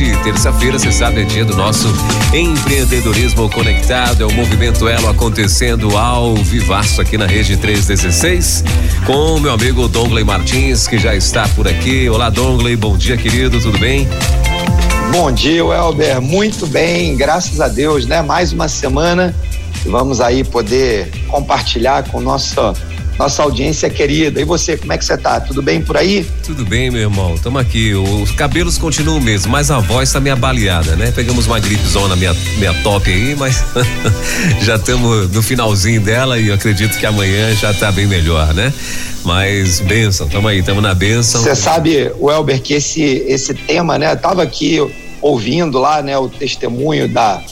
Hoje, terça-feira, você sabe, é dia do nosso empreendedorismo conectado. É o movimento Elo acontecendo ao vivaço aqui na rede 316 com meu amigo Dongley Martins, que já está por aqui. Olá, Dongley, bom dia, querido, tudo bem? Bom dia, Welber. Muito bem, graças a Deus, né? Mais uma semana vamos aí poder compartilhar com nossa nossa audiência querida. E você, como é que você tá? Tudo bem por aí? Tudo bem, meu irmão. Estamos aqui. Os cabelos continuam mesmo, mas a voz está meio baleada, né? Pegamos uma gripezona minha, minha top aí, mas já estamos no finalzinho dela e eu acredito que amanhã já está bem melhor, né? Mas benção, estamos aí, estamos na benção. Você sabe, Welber, que esse, esse tema, né? Eu tava aqui ouvindo lá, né, o testemunho da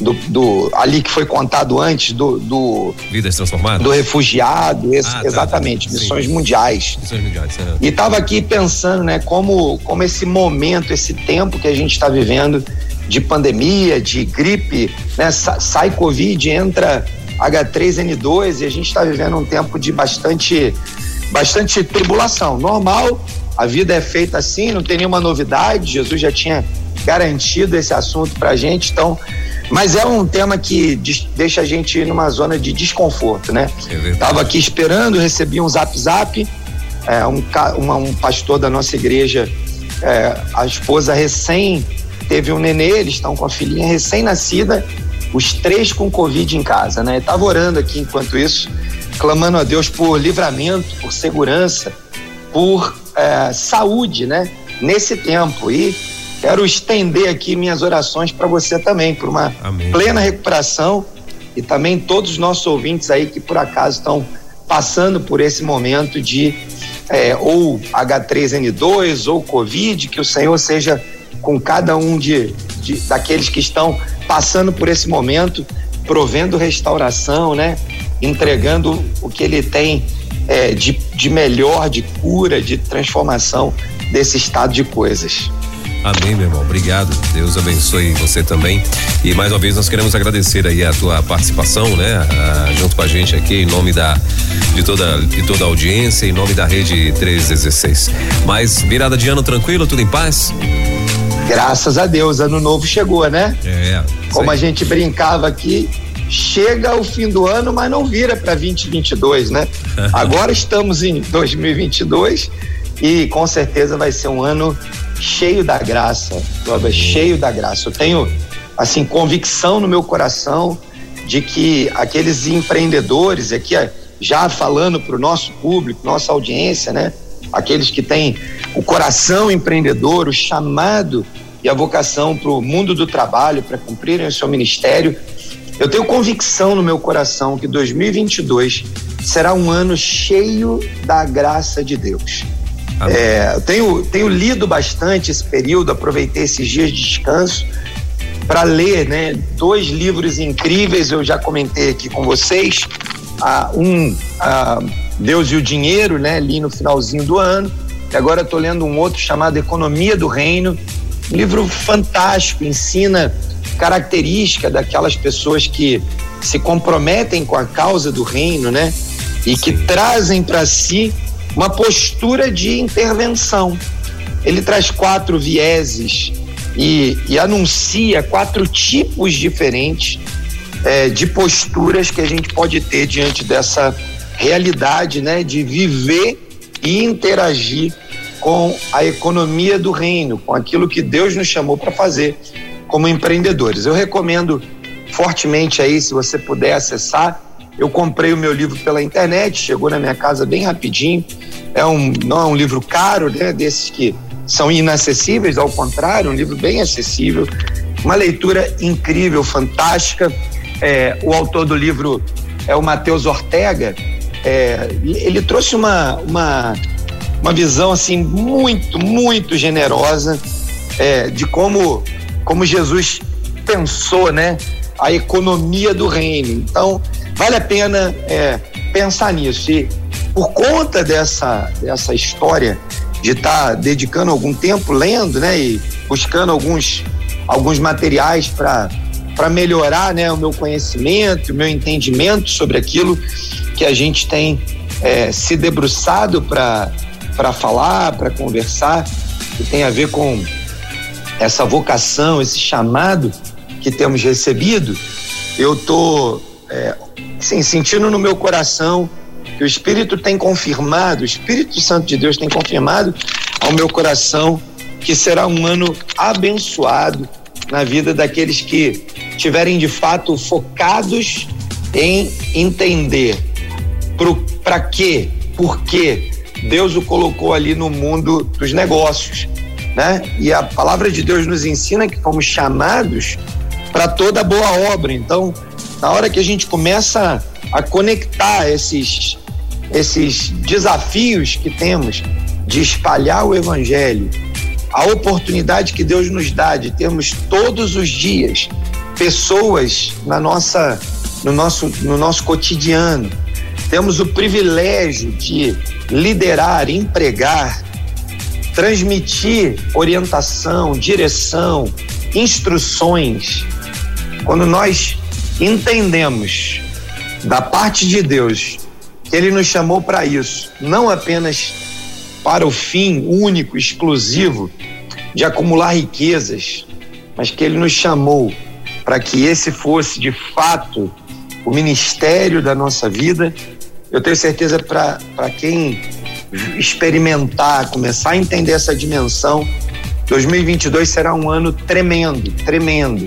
do, do ali que foi contado antes do, do vidas transformadas do refugiado, esse, ah, tá, exatamente, tá, missões mundiais. Missões mundiais. É. E estava aqui pensando, né, como como esse momento, esse tempo que a gente está vivendo de pandemia, de gripe, né, sai covid, entra H3N2 e a gente está vivendo um tempo de bastante bastante tribulação. Normal, a vida é feita assim, não tem nenhuma novidade. Jesus já tinha garantido esse assunto para a gente, então. Mas é um tema que deixa a gente numa zona de desconforto, né? É Tava aqui esperando, recebi um zap zap, é, um, uma, um pastor da nossa igreja, é, a esposa recém teve um nenê, eles estão com a filhinha recém-nascida, os três com Covid em casa, né? Tava orando aqui enquanto isso, clamando a Deus por livramento, por segurança, por é, saúde, né? Nesse tempo. E Quero estender aqui minhas orações para você também, por uma Amém. plena recuperação e também todos os nossos ouvintes aí que por acaso estão passando por esse momento de é, ou H3N2 ou Covid, que o Senhor seja com cada um de, de daqueles que estão passando por esse momento, provendo restauração, né? Entregando o que ele tem é, de, de melhor, de cura, de transformação desse estado de coisas. Amém, meu irmão. Obrigado. Deus abençoe você também. E mais uma vez nós queremos agradecer aí a tua participação, né? Ah, junto com a gente aqui em nome da de toda de toda a audiência, em nome da rede 316. Mas virada de ano tranquilo, tudo em paz? Graças a Deus, ano novo chegou, né? É. Como a gente brincava aqui, chega o fim do ano, mas não vira para 2022, né? Agora estamos em 2022 e com certeza vai ser um ano cheio da graça, Cláudio, cheio da graça. Eu tenho, assim, convicção no meu coração de que aqueles empreendedores, aqui já falando para o nosso público, nossa audiência, né? Aqueles que têm o coração empreendedor, o chamado e a vocação para o mundo do trabalho, para cumprirem o seu ministério. Eu tenho convicção no meu coração que 2022 será um ano cheio da graça de Deus. É, tenho, tenho lido bastante esse período, aproveitei esses dias de descanso para ler né, dois livros incríveis, eu já comentei aqui com vocês. Ah, um, ah, Deus e o Dinheiro, né, li no finalzinho do ano, e agora estou lendo um outro chamado Economia do Reino. Um livro fantástico, ensina característica daquelas pessoas que se comprometem com a causa do reino, né? E que trazem para si uma postura de intervenção. Ele traz quatro vieses e, e anuncia quatro tipos diferentes é, de posturas que a gente pode ter diante dessa realidade, né, de viver e interagir com a economia do reino, com aquilo que Deus nos chamou para fazer como empreendedores. Eu recomendo fortemente aí, se você puder acessar, eu comprei o meu livro pela internet, chegou na minha casa bem rapidinho. É um, não é um livro caro, né? Desses que são inacessíveis, ao contrário, um livro bem acessível. Uma leitura incrível, fantástica. É, o autor do livro é o Matheus Ortega. É, ele trouxe uma, uma, uma visão assim muito, muito generosa é, de como, como Jesus pensou, né? A economia do reino. Então, Vale a pena é, pensar nisso. E por conta dessa, dessa história de estar tá dedicando algum tempo lendo, né, e buscando alguns alguns materiais para para melhorar, né, o meu conhecimento, o meu entendimento sobre aquilo que a gente tem é, se debruçado para falar, para conversar, que tem a ver com essa vocação, esse chamado que temos recebido. Eu tô é, sim, sentindo no meu coração que o Espírito tem confirmado, o Espírito Santo de Deus tem confirmado ao meu coração que será um ano abençoado na vida daqueles que tiverem de fato focados em entender para quê, por quê Deus o colocou ali no mundo dos negócios, né? E a palavra de Deus nos ensina que fomos chamados para toda boa obra. Então, na hora que a gente começa a conectar esses, esses desafios que temos de espalhar o evangelho, a oportunidade que Deus nos dá de termos todos os dias pessoas na nossa, no, nosso, no nosso cotidiano, temos o privilégio de liderar, empregar, transmitir orientação, direção, instruções. Quando nós entendemos da parte de Deus que Ele nos chamou para isso, não apenas para o fim único, exclusivo de acumular riquezas, mas que Ele nos chamou para que esse fosse de fato o ministério da nossa vida. Eu tenho certeza para quem experimentar, começar a entender essa dimensão, 2022 será um ano tremendo, tremendo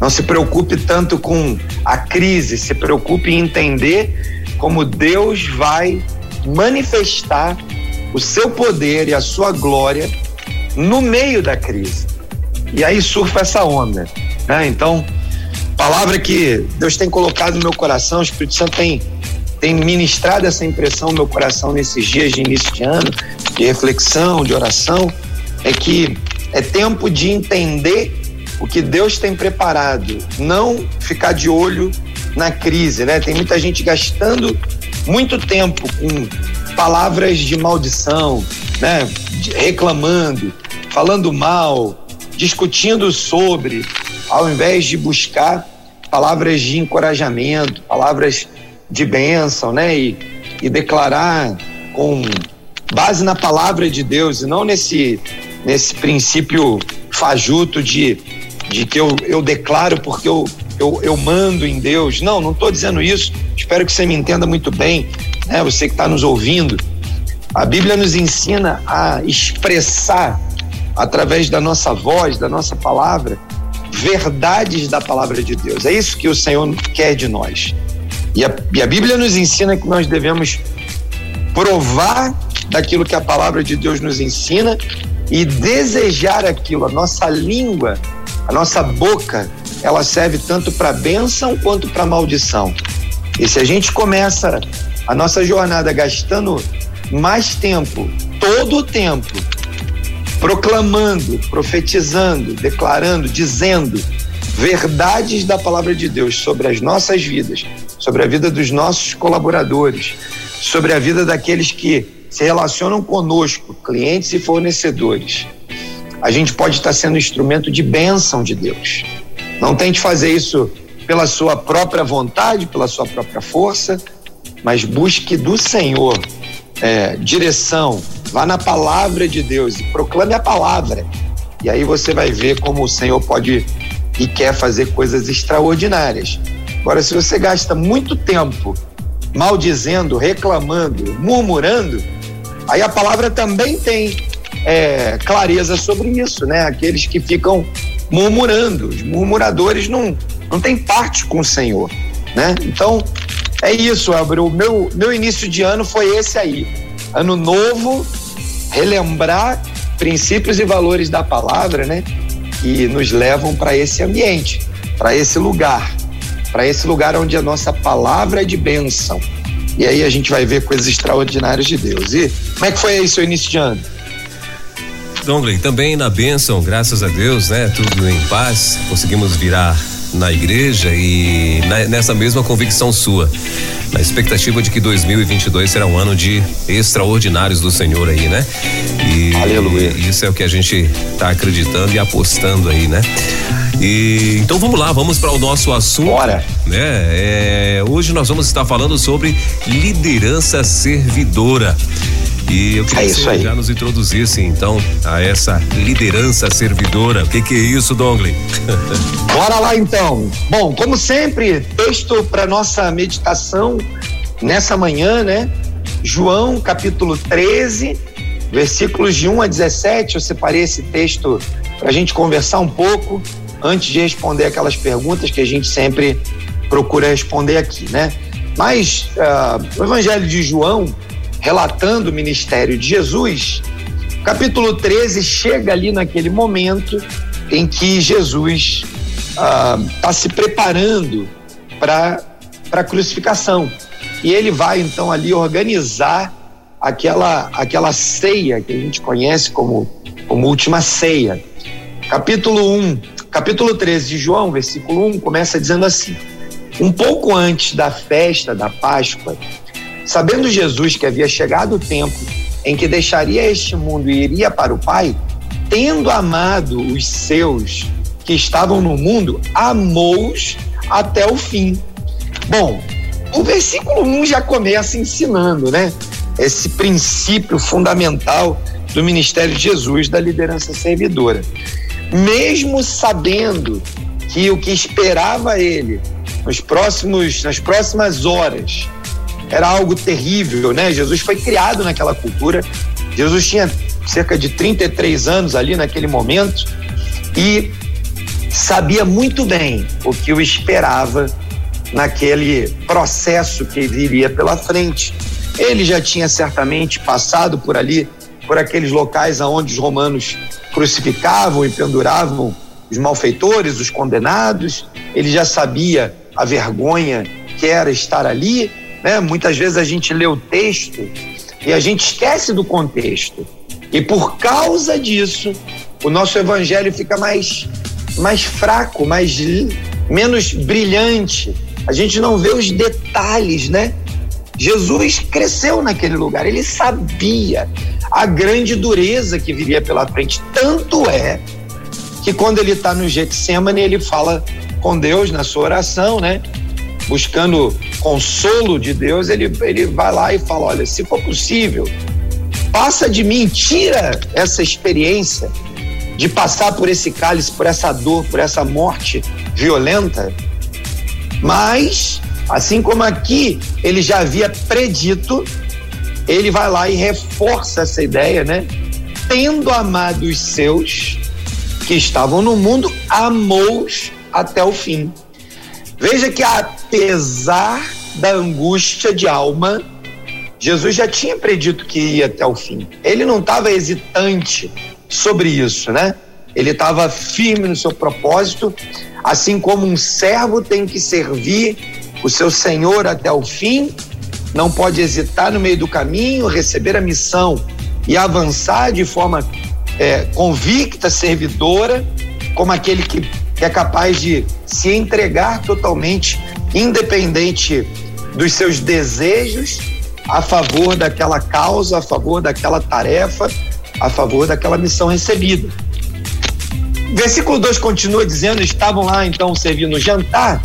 não se preocupe tanto com a crise, se preocupe em entender como Deus vai manifestar o seu poder e a sua glória no meio da crise. E aí surfa essa onda. Né? Então, palavra que Deus tem colocado no meu coração, o Espírito Santo tem, tem ministrado essa impressão no meu coração nesses dias de início de ano, de reflexão, de oração, é que é tempo de entender o que Deus tem preparado, não ficar de olho na crise, né? Tem muita gente gastando muito tempo com palavras de maldição, né? Reclamando, falando mal, discutindo sobre, ao invés de buscar palavras de encorajamento, palavras de bênção, né? E, e declarar com base na palavra de Deus e não nesse nesse princípio fajuto de de que eu, eu declaro porque eu, eu, eu mando em Deus. Não, não estou dizendo isso. Espero que você me entenda muito bem, né? Você que está nos ouvindo. A Bíblia nos ensina a expressar através da nossa voz, da nossa palavra, verdades da palavra de Deus. É isso que o Senhor quer de nós. E a, e a Bíblia nos ensina que nós devemos provar daquilo que a palavra de Deus nos ensina e desejar aquilo. A nossa língua a nossa boca, ela serve tanto para bênção quanto para maldição. E se a gente começa a nossa jornada gastando mais tempo, todo o tempo, proclamando, profetizando, declarando, dizendo verdades da palavra de Deus sobre as nossas vidas, sobre a vida dos nossos colaboradores, sobre a vida daqueles que se relacionam conosco, clientes e fornecedores a gente pode estar sendo instrumento de bênção de Deus. Não tente fazer isso pela sua própria vontade, pela sua própria força, mas busque do Senhor é, direção. Vá na palavra de Deus e proclame a palavra. E aí você vai ver como o Senhor pode e quer fazer coisas extraordinárias. Agora, se você gasta muito tempo maldizendo, reclamando, murmurando, aí a palavra também tem é, clareza sobre isso, né? Aqueles que ficam murmurando, os murmuradores não, não têm parte com o Senhor, né? Então, é isso, Abreu. Meu, meu início de ano foi esse aí. Ano novo, relembrar princípios e valores da palavra, né? Que nos levam para esse ambiente, para esse lugar, para esse lugar onde a nossa palavra é de bênção. E aí a gente vai ver coisas extraordinárias de Deus. E como é que foi aí seu início de ano? Dongley, também na bênção, graças a Deus, né? Tudo em paz. Conseguimos virar na igreja e na, nessa mesma convicção sua, na expectativa de que 2022 será um ano de extraordinários do Senhor aí, né? E Aleluia. Isso é o que a gente está acreditando e apostando aí, né? E então vamos lá, vamos para o nosso assunto. Bora. Né? É, hoje nós vamos estar falando sobre liderança servidora. E eu queria é que você já nos introduzisse então a essa liderança servidora. O que, que é isso, Dongley? Bora lá então. Bom, como sempre, texto para nossa meditação nessa manhã, né? João capítulo 13, versículos de 1 a 17. Eu separei esse texto para a gente conversar um pouco antes de responder aquelas perguntas que a gente sempre procura responder aqui, né? Mas uh, o Evangelho de João relatando o ministério de Jesus, capítulo 13 chega ali naquele momento em que Jesus está ah, se preparando para a crucificação. E ele vai então ali organizar aquela, aquela ceia que a gente conhece como, como última ceia. Capítulo 1, capítulo 13 de João, versículo 1, começa dizendo assim: Um pouco antes da festa da Páscoa, Sabendo Jesus que havia chegado o tempo em que deixaria este mundo e iria para o Pai, tendo amado os seus que estavam no mundo, amou-os até o fim. Bom, o versículo 1 já começa ensinando, né? Esse princípio fundamental do ministério de Jesus, da liderança servidora. Mesmo sabendo que o que esperava ele nos próximos, nas próximas horas era algo terrível, né? Jesus foi criado naquela cultura. Jesus tinha cerca de 33 anos ali naquele momento e sabia muito bem o que o esperava naquele processo que viria pela frente. Ele já tinha certamente passado por ali, por aqueles locais aonde os romanos crucificavam e penduravam os malfeitores, os condenados. Ele já sabia a vergonha que era estar ali né? Muitas vezes a gente lê o texto e a gente esquece do contexto. E por causa disso, o nosso evangelho fica mais, mais fraco, mais menos brilhante. A gente não vê os detalhes, né? Jesus cresceu naquele lugar, ele sabia a grande dureza que viria pela frente. Tanto é que quando ele está no Getsemane, ele fala com Deus na sua oração, né? Buscando consolo de Deus, ele, ele vai lá e fala: olha, se for possível, passa de mim, tira essa experiência de passar por esse cálice, por essa dor, por essa morte violenta. Mas, assim como aqui ele já havia predito, ele vai lá e reforça essa ideia, né? Tendo amado os seus que estavam no mundo, amou-os até o fim. Veja que apesar da angústia de alma, Jesus já tinha predito que ia até o fim. Ele não estava hesitante sobre isso, né? Ele estava firme no seu propósito, assim como um servo tem que servir o seu senhor até o fim, não pode hesitar no meio do caminho, receber a missão e avançar de forma é, convicta, servidora, como aquele que que é capaz de se entregar totalmente, independente dos seus desejos, a favor daquela causa, a favor daquela tarefa, a favor daquela missão recebida. Versículo 2 continua dizendo: estavam lá então servindo jantar,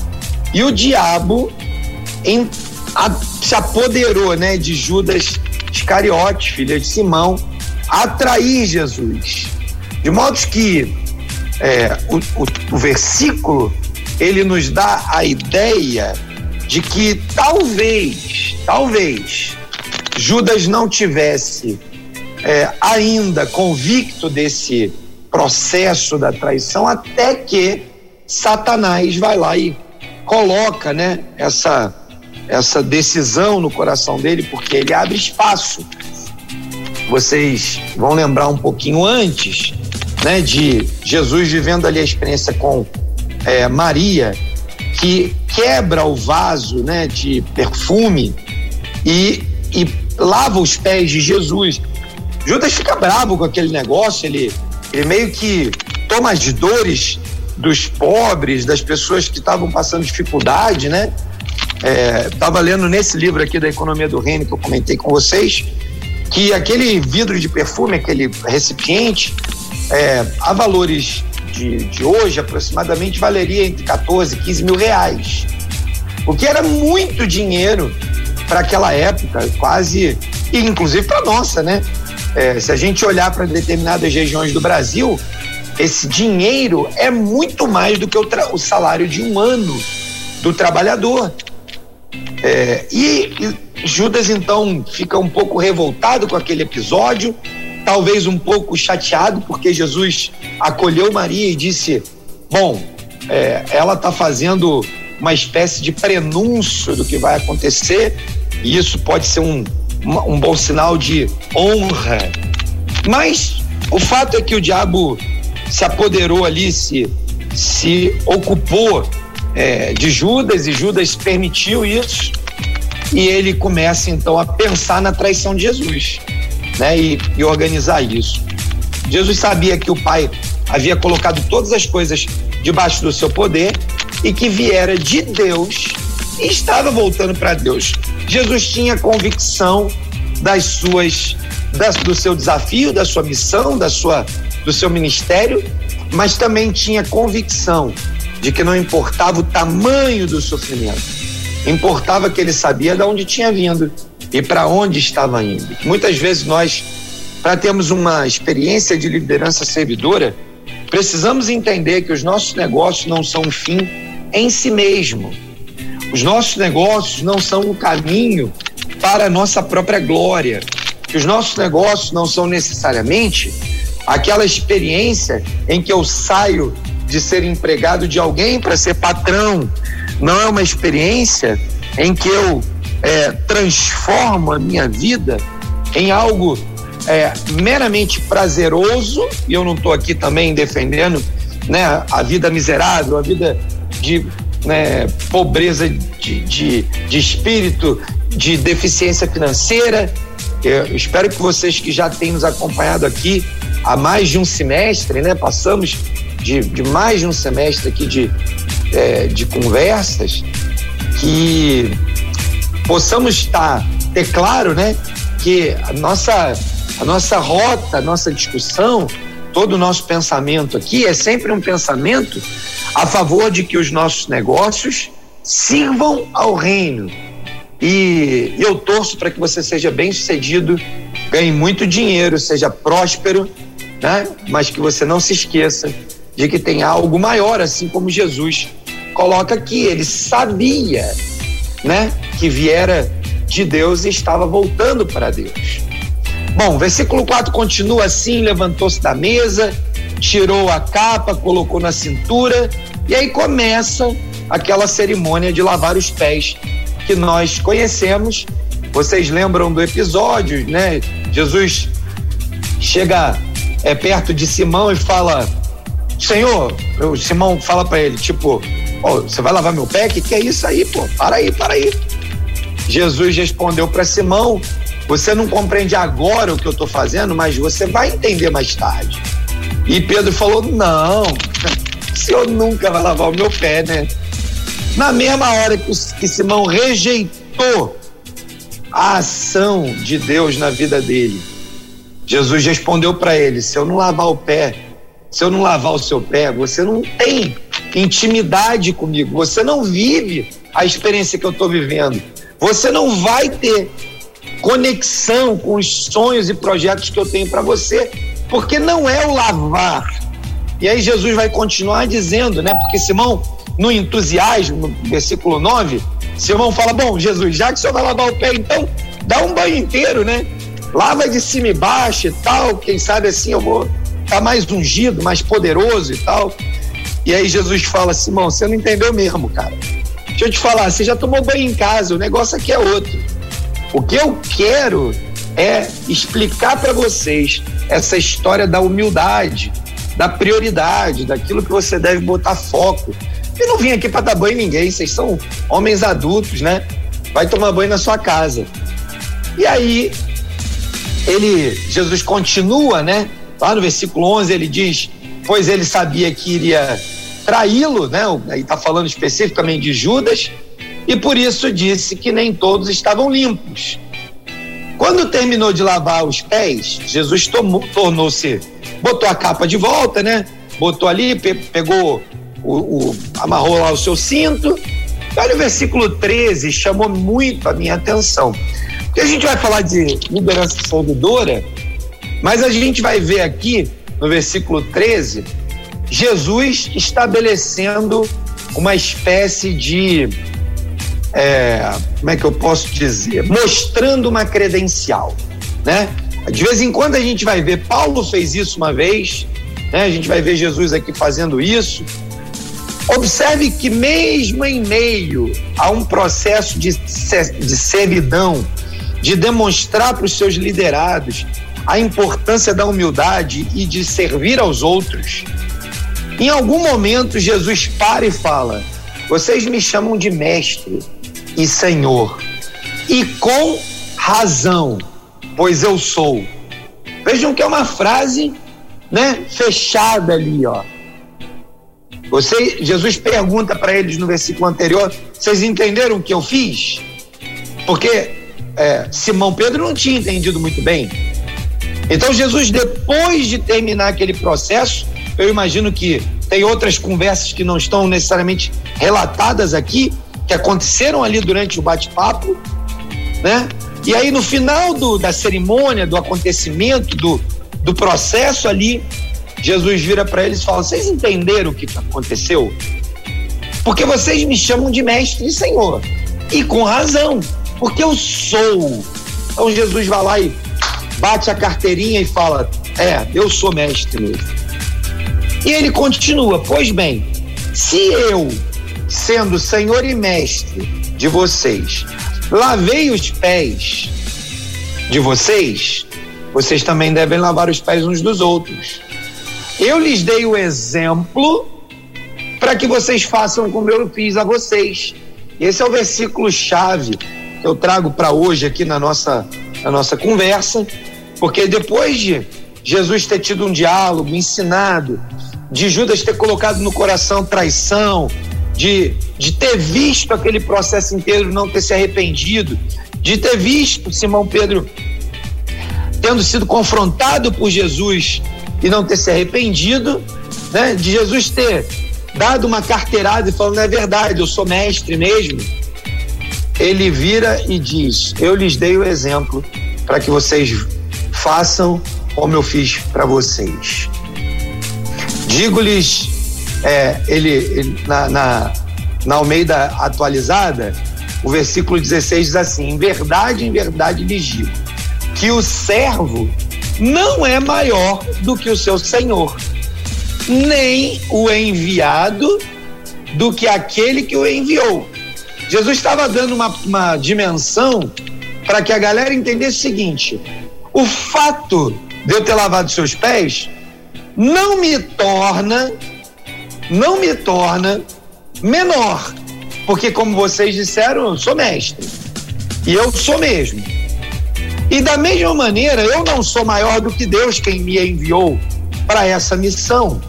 e o diabo em, a, se apoderou né, de Judas Iscariote, filha de Simão, atrair Jesus. De modo que é, o, o, o versículo ele nos dá a ideia de que talvez, talvez Judas não tivesse é, ainda convicto desse processo da traição até que Satanás vai lá e coloca, né, essa essa decisão no coração dele, porque ele abre espaço. Vocês vão lembrar um pouquinho antes, né, de Jesus vivendo ali a experiência com é, Maria, que quebra o vaso né, de perfume e, e lava os pés de Jesus. Judas fica bravo com aquele negócio, ele, ele meio que toma as dores dos pobres, das pessoas que estavam passando dificuldade, né? Estava é, lendo nesse livro aqui da Economia do Reino que eu comentei com vocês, que aquele vidro de perfume, aquele recipiente, é, a valores de, de hoje, aproximadamente valeria entre 14 e 15 mil reais. O que era muito dinheiro para aquela época, quase, e inclusive para nossa, né? É, se a gente olhar para determinadas regiões do Brasil, esse dinheiro é muito mais do que o, o salário de um ano do trabalhador. É, e, e Judas então fica um pouco revoltado com aquele episódio, talvez um pouco chateado, porque Jesus acolheu Maria e disse: Bom, é, ela está fazendo uma espécie de prenúncio do que vai acontecer, e isso pode ser um, um bom sinal de honra. Mas o fato é que o diabo se apoderou ali, se, se ocupou é, de Judas e Judas permitiu isso e ele começa então a pensar na traição de Jesus, né? E, e organizar isso. Jesus sabia que o Pai havia colocado todas as coisas debaixo do seu poder e que viera de Deus e estava voltando para Deus. Jesus tinha convicção das suas das, do seu desafio, da sua missão, da sua do seu ministério, mas também tinha convicção de que não importava o tamanho do sofrimento, importava que ele sabia de onde tinha vindo e para onde estava indo. Muitas vezes nós, para termos uma experiência de liderança servidora, precisamos entender que os nossos negócios não são um fim em si mesmo. Os nossos negócios não são um caminho para a nossa própria glória. Que os nossos negócios não são necessariamente aquela experiência em que eu saio de ser empregado de alguém para ser patrão. Não é uma experiência em que eu é, transformo a minha vida em algo é, meramente prazeroso, e eu não estou aqui também defendendo né, a vida miserável, a vida de né, pobreza de, de, de espírito, de deficiência financeira. Eu espero que vocês que já têm nos acompanhado aqui há mais de um semestre, né? Passamos de, de mais de um semestre aqui de, é, de conversas, que possamos estar, ter claro, né? Que a nossa, a nossa rota, a nossa discussão, todo o nosso pensamento aqui é sempre um pensamento a favor de que os nossos negócios sirvam ao reino. E eu torço para que você seja bem sucedido, ganhe muito dinheiro, seja próspero né? Mas que você não se esqueça de que tem algo maior, assim como Jesus coloca aqui. Ele sabia, né? Que viera de Deus e estava voltando para Deus. Bom, versículo 4 continua assim: levantou-se da mesa, tirou a capa, colocou na cintura, e aí começa aquela cerimônia de lavar os pés que nós conhecemos. Vocês lembram do episódio, né? Jesus chega é, perto de Simão e fala: Senhor, o Simão fala para ele, tipo, oh, você vai lavar meu pé? Que que é isso aí, pô? Para aí, para aí. Jesus respondeu para Simão: Você não compreende agora o que eu estou fazendo, mas você vai entender mais tarde. E Pedro falou: Não, o senhor nunca vai lavar o meu pé, né? Na mesma hora que Simão rejeitou a ação de Deus na vida dele, Jesus respondeu para ele: se eu não lavar o pé, se eu não lavar o seu pé, você não tem intimidade comigo, você não vive a experiência que eu estou vivendo, você não vai ter conexão com os sonhos e projetos que eu tenho para você, porque não é o lavar. E aí Jesus vai continuar dizendo, né? Porque Simão, no entusiasmo, no versículo 9, Simão fala: Bom, Jesus, já que o senhor vai lavar o pé, então dá um banho inteiro, né? lava de cima e baixo e tal, quem sabe assim eu vou estar tá mais ungido, mais poderoso e tal. E aí Jesus fala, Simão, você não entendeu mesmo, cara. Deixa eu te falar, você já tomou banho em casa, o negócio aqui é outro. O que eu quero é explicar para vocês essa história da humildade, da prioridade, daquilo que você deve botar foco. Eu não vim aqui para dar banho em ninguém, vocês são homens adultos, né? Vai tomar banho na sua casa. E aí ele, Jesus continua, né? Lá no versículo 11 ele diz: Pois ele sabia que iria traí-lo, né? Aí está falando especificamente de Judas, e por isso disse que nem todos estavam limpos. Quando terminou de lavar os pés, Jesus tornou-se, botou a capa de volta, né? Botou ali, pe pegou, o, o, amarrou lá o seu cinto. Olha o versículo 13, chamou muito a minha atenção. Porque a gente vai falar de liderança servidora, mas a gente vai ver aqui no versículo 13 Jesus estabelecendo uma espécie de é, como é que eu posso dizer? Mostrando uma credencial, né? De vez em quando a gente vai ver, Paulo fez isso uma vez, né? A gente vai ver Jesus aqui fazendo isso. Observe que mesmo em meio a um processo de, de servidão, de demonstrar para os seus liderados a importância da humildade e de servir aos outros, em algum momento Jesus para e fala: Vocês me chamam de mestre e Senhor. E com razão, pois eu sou. Vejam que é uma frase, né, fechada ali, ó. Você, Jesus pergunta para eles no versículo anterior: vocês entenderam o que eu fiz? Porque é, Simão Pedro não tinha entendido muito bem. Então Jesus, depois de terminar aquele processo, eu imagino que tem outras conversas que não estão necessariamente relatadas aqui, que aconteceram ali durante o bate-papo, né? E aí no final do, da cerimônia, do acontecimento, do, do processo ali, Jesus vira para eles e fala: Vocês entenderam o que aconteceu? Porque vocês me chamam de mestre e senhor. E com razão, porque eu sou. Então Jesus vai lá e bate a carteirinha e fala: É, eu sou mestre mesmo. E ele continua: Pois bem, se eu sendo Senhor e Mestre de vocês, lavei os pés de vocês, vocês também devem lavar os pés uns dos outros. Eu lhes dei o exemplo para que vocês façam como eu fiz a vocês. Esse é o versículo chave que eu trago para hoje aqui na nossa, na nossa conversa, porque depois de Jesus ter tido um diálogo, ensinado, de Judas ter colocado no coração traição, de, de ter visto aquele processo inteiro, não ter se arrependido, de ter visto Simão Pedro tendo sido confrontado por Jesus e não ter se arrependido, né? De Jesus ter dado uma carteirada e falando, não é verdade, eu sou mestre mesmo. Ele vira e diz: Eu lhes dei o exemplo para que vocês façam como eu fiz para vocês. Digo-lhes é, ele, ele na, na, na Almeida atualizada, o versículo 16 diz assim: Em verdade, em verdade lhes digo, que o servo não é maior do que o seu senhor, nem o enviado do que aquele que o enviou. Jesus estava dando uma, uma dimensão para que a galera entendesse o seguinte: o fato de eu ter lavado seus pés não me torna não me torna menor, porque como vocês disseram, eu sou mestre. E eu sou mesmo. E da mesma maneira, eu não sou maior do que Deus quem me enviou para essa missão.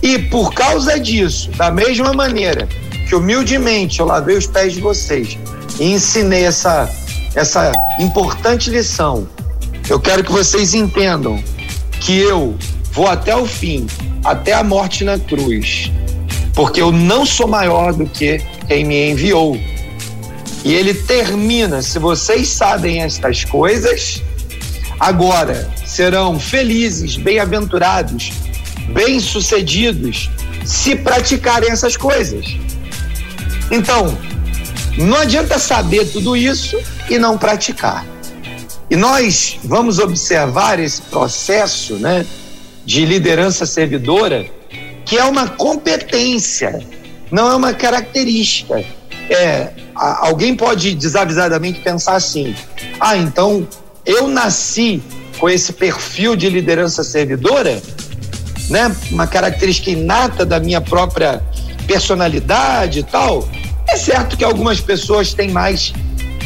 E por causa disso, da mesma maneira que humildemente eu lavei os pés de vocês e ensinei essa, essa importante lição, eu quero que vocês entendam que eu vou até o fim até a morte na cruz, porque eu não sou maior do que quem me enviou. E ele termina: se vocês sabem estas coisas, agora serão felizes, bem-aventurados, bem-sucedidos, se praticarem essas coisas. Então, não adianta saber tudo isso e não praticar. E nós vamos observar esse processo, né? de liderança servidora, que é uma competência, não é uma característica. É, alguém pode desavisadamente pensar assim: ah, então eu nasci com esse perfil de liderança servidora, né? Uma característica inata da minha própria personalidade e tal. É certo que algumas pessoas têm mais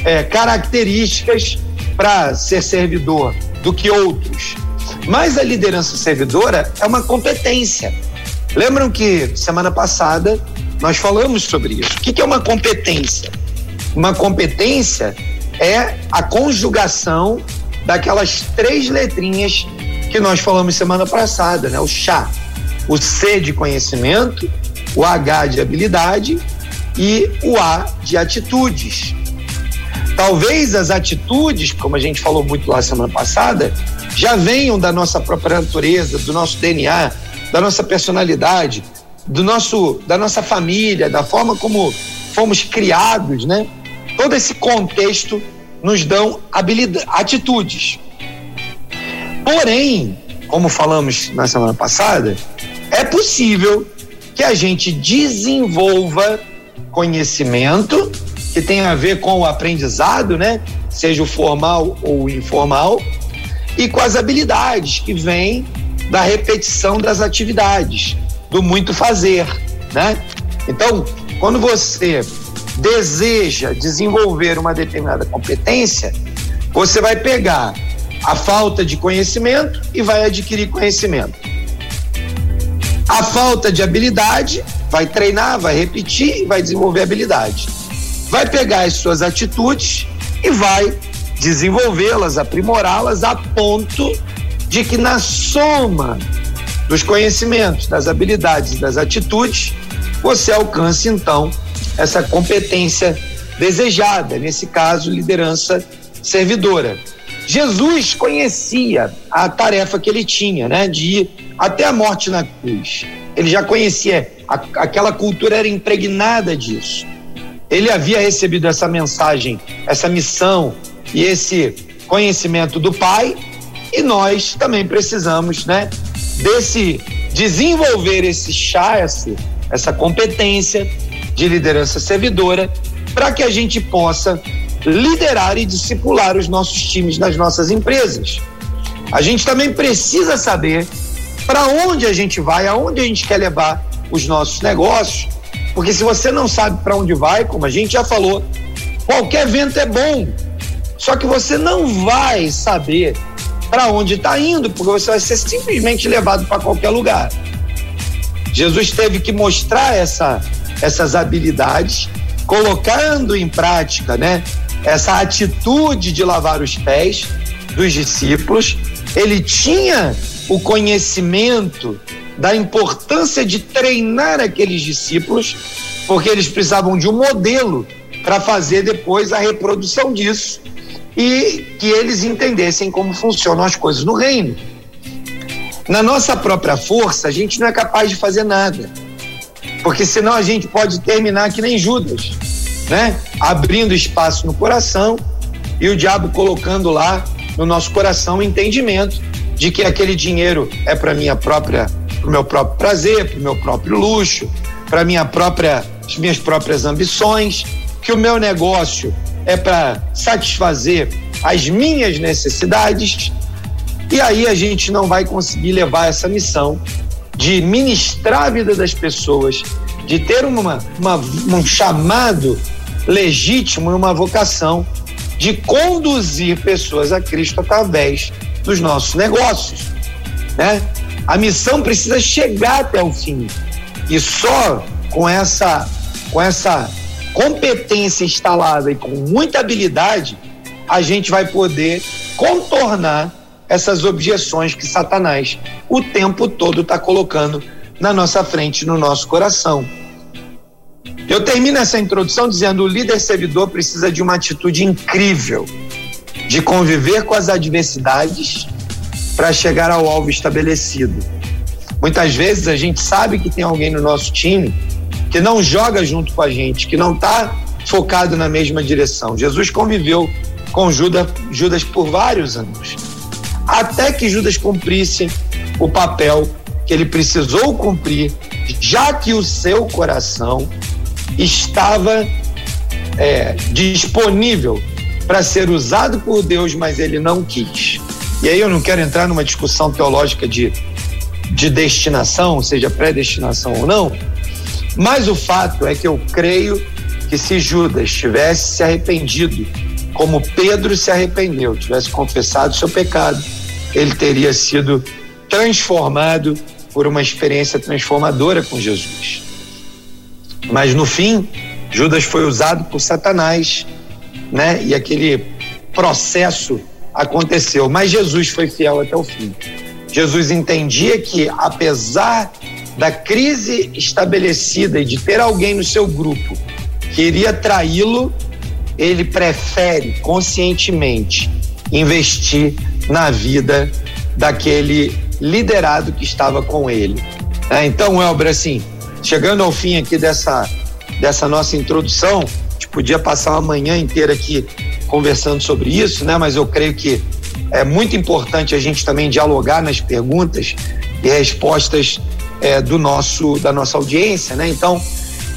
é, características para ser servidor, do que outros. Mas a liderança servidora é uma competência. Lembram que semana passada nós falamos sobre isso. O que é uma competência? Uma competência é a conjugação daquelas três letrinhas que nós falamos semana passada, né? O chá, o C de conhecimento, o H de habilidade e o A de atitudes. Talvez as atitudes, como a gente falou muito lá semana passada, já venham da nossa própria natureza, do nosso DNA, da nossa personalidade, do nosso, da nossa família, da forma como fomos criados, né? Todo esse contexto nos dão atitudes. Porém, como falamos na semana passada, é possível que a gente desenvolva conhecimento que tem a ver com o aprendizado, né? Seja o formal ou o informal, e com as habilidades que vêm da repetição das atividades, do muito fazer, né? Então, quando você deseja desenvolver uma determinada competência, você vai pegar a falta de conhecimento e vai adquirir conhecimento. A falta de habilidade, vai treinar, vai repetir e vai desenvolver habilidade. Vai pegar as suas atitudes e vai desenvolvê-las, aprimorá-las a ponto de que na soma dos conhecimentos, das habilidades e das atitudes, você alcance então essa competência desejada, nesse caso, liderança servidora. Jesus conhecia a tarefa que ele tinha, né, de ir até a morte na cruz. Ele já conhecia, a, aquela cultura era impregnada disso. Ele havia recebido essa mensagem, essa missão e esse conhecimento do Pai, e nós também precisamos, né, desse desenvolver esse chá, essa competência de liderança servidora, para que a gente possa liderar e discipular os nossos times nas nossas empresas. A gente também precisa saber para onde a gente vai, aonde a gente quer levar os nossos negócios, porque se você não sabe para onde vai, como a gente já falou, qualquer vento é bom, só que você não vai saber para onde está indo, porque você vai ser simplesmente levado para qualquer lugar. Jesus teve que mostrar essa, essas habilidades, colocando em prática, né, essa atitude de lavar os pés dos discípulos. Ele tinha o conhecimento da importância de treinar aqueles discípulos, porque eles precisavam de um modelo para fazer depois a reprodução disso e que eles entendessem como funcionam as coisas no reino. Na nossa própria força, a gente não é capaz de fazer nada, porque senão a gente pode terminar que nem Judas né? Abrindo espaço no coração e o diabo colocando lá no nosso coração o entendimento de que aquele dinheiro é para minha própria, para o meu próprio prazer, para o meu próprio luxo, para minha própria, as minhas próprias ambições, que o meu negócio é para satisfazer as minhas necessidades. E aí a gente não vai conseguir levar essa missão de ministrar a vida das pessoas, de ter uma, uma um chamado legítimo e uma vocação de conduzir pessoas a Cristo através dos nossos negócios, né? A missão precisa chegar até o fim e só com essa com essa competência instalada e com muita habilidade a gente vai poder contornar essas objeções que Satanás o tempo todo está colocando na nossa frente, no nosso coração. Eu termino essa introdução dizendo: o líder servidor precisa de uma atitude incrível de conviver com as adversidades para chegar ao alvo estabelecido. Muitas vezes a gente sabe que tem alguém no nosso time que não joga junto com a gente, que não está focado na mesma direção. Jesus conviveu com Judas, Judas por vários anos, até que Judas cumprisse o papel que ele precisou cumprir, já que o seu coração estava é, disponível para ser usado por Deus, mas ele não quis. E aí eu não quero entrar numa discussão teológica de, de destinação, seja predestinação ou não, mas o fato é que eu creio que se Judas tivesse se arrependido, como Pedro se arrependeu, tivesse confessado seu pecado, ele teria sido transformado por uma experiência transformadora com Jesus. Mas no fim, Judas foi usado por Satanás, né? E aquele processo aconteceu. Mas Jesus foi fiel até o fim. Jesus entendia que, apesar da crise estabelecida e de ter alguém no seu grupo que iria traí-lo, ele prefere conscientemente investir na vida daquele liderado que estava com ele. É, então, Elber, assim, chegando ao fim aqui dessa, dessa nossa introdução, a gente podia passar uma manhã inteira aqui conversando sobre isso, né? Mas eu creio que é muito importante a gente também dialogar nas perguntas e respostas é, do nosso da nossa audiência, né? Então,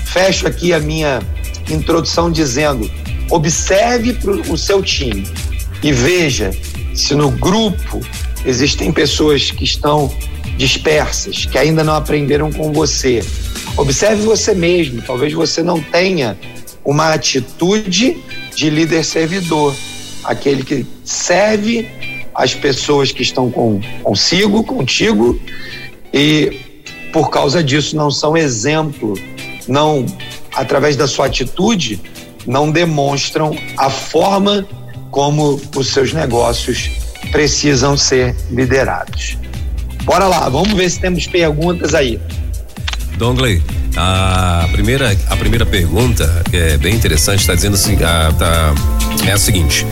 fecho aqui a minha introdução dizendo: observe pro, o seu time e veja se no grupo existem pessoas que estão dispersas, que ainda não aprenderam com você. Observe você mesmo, talvez você não tenha uma atitude de líder servidor, aquele que serve as pessoas que estão com, consigo, contigo, e por causa disso não são exemplo, não, através da sua atitude, não demonstram a forma como os seus negócios precisam ser liderados. Bora lá, vamos ver se temos perguntas aí. Dongley, a primeira, a primeira pergunta é bem interessante, está dizendo assim, a, tá, é a seguinte.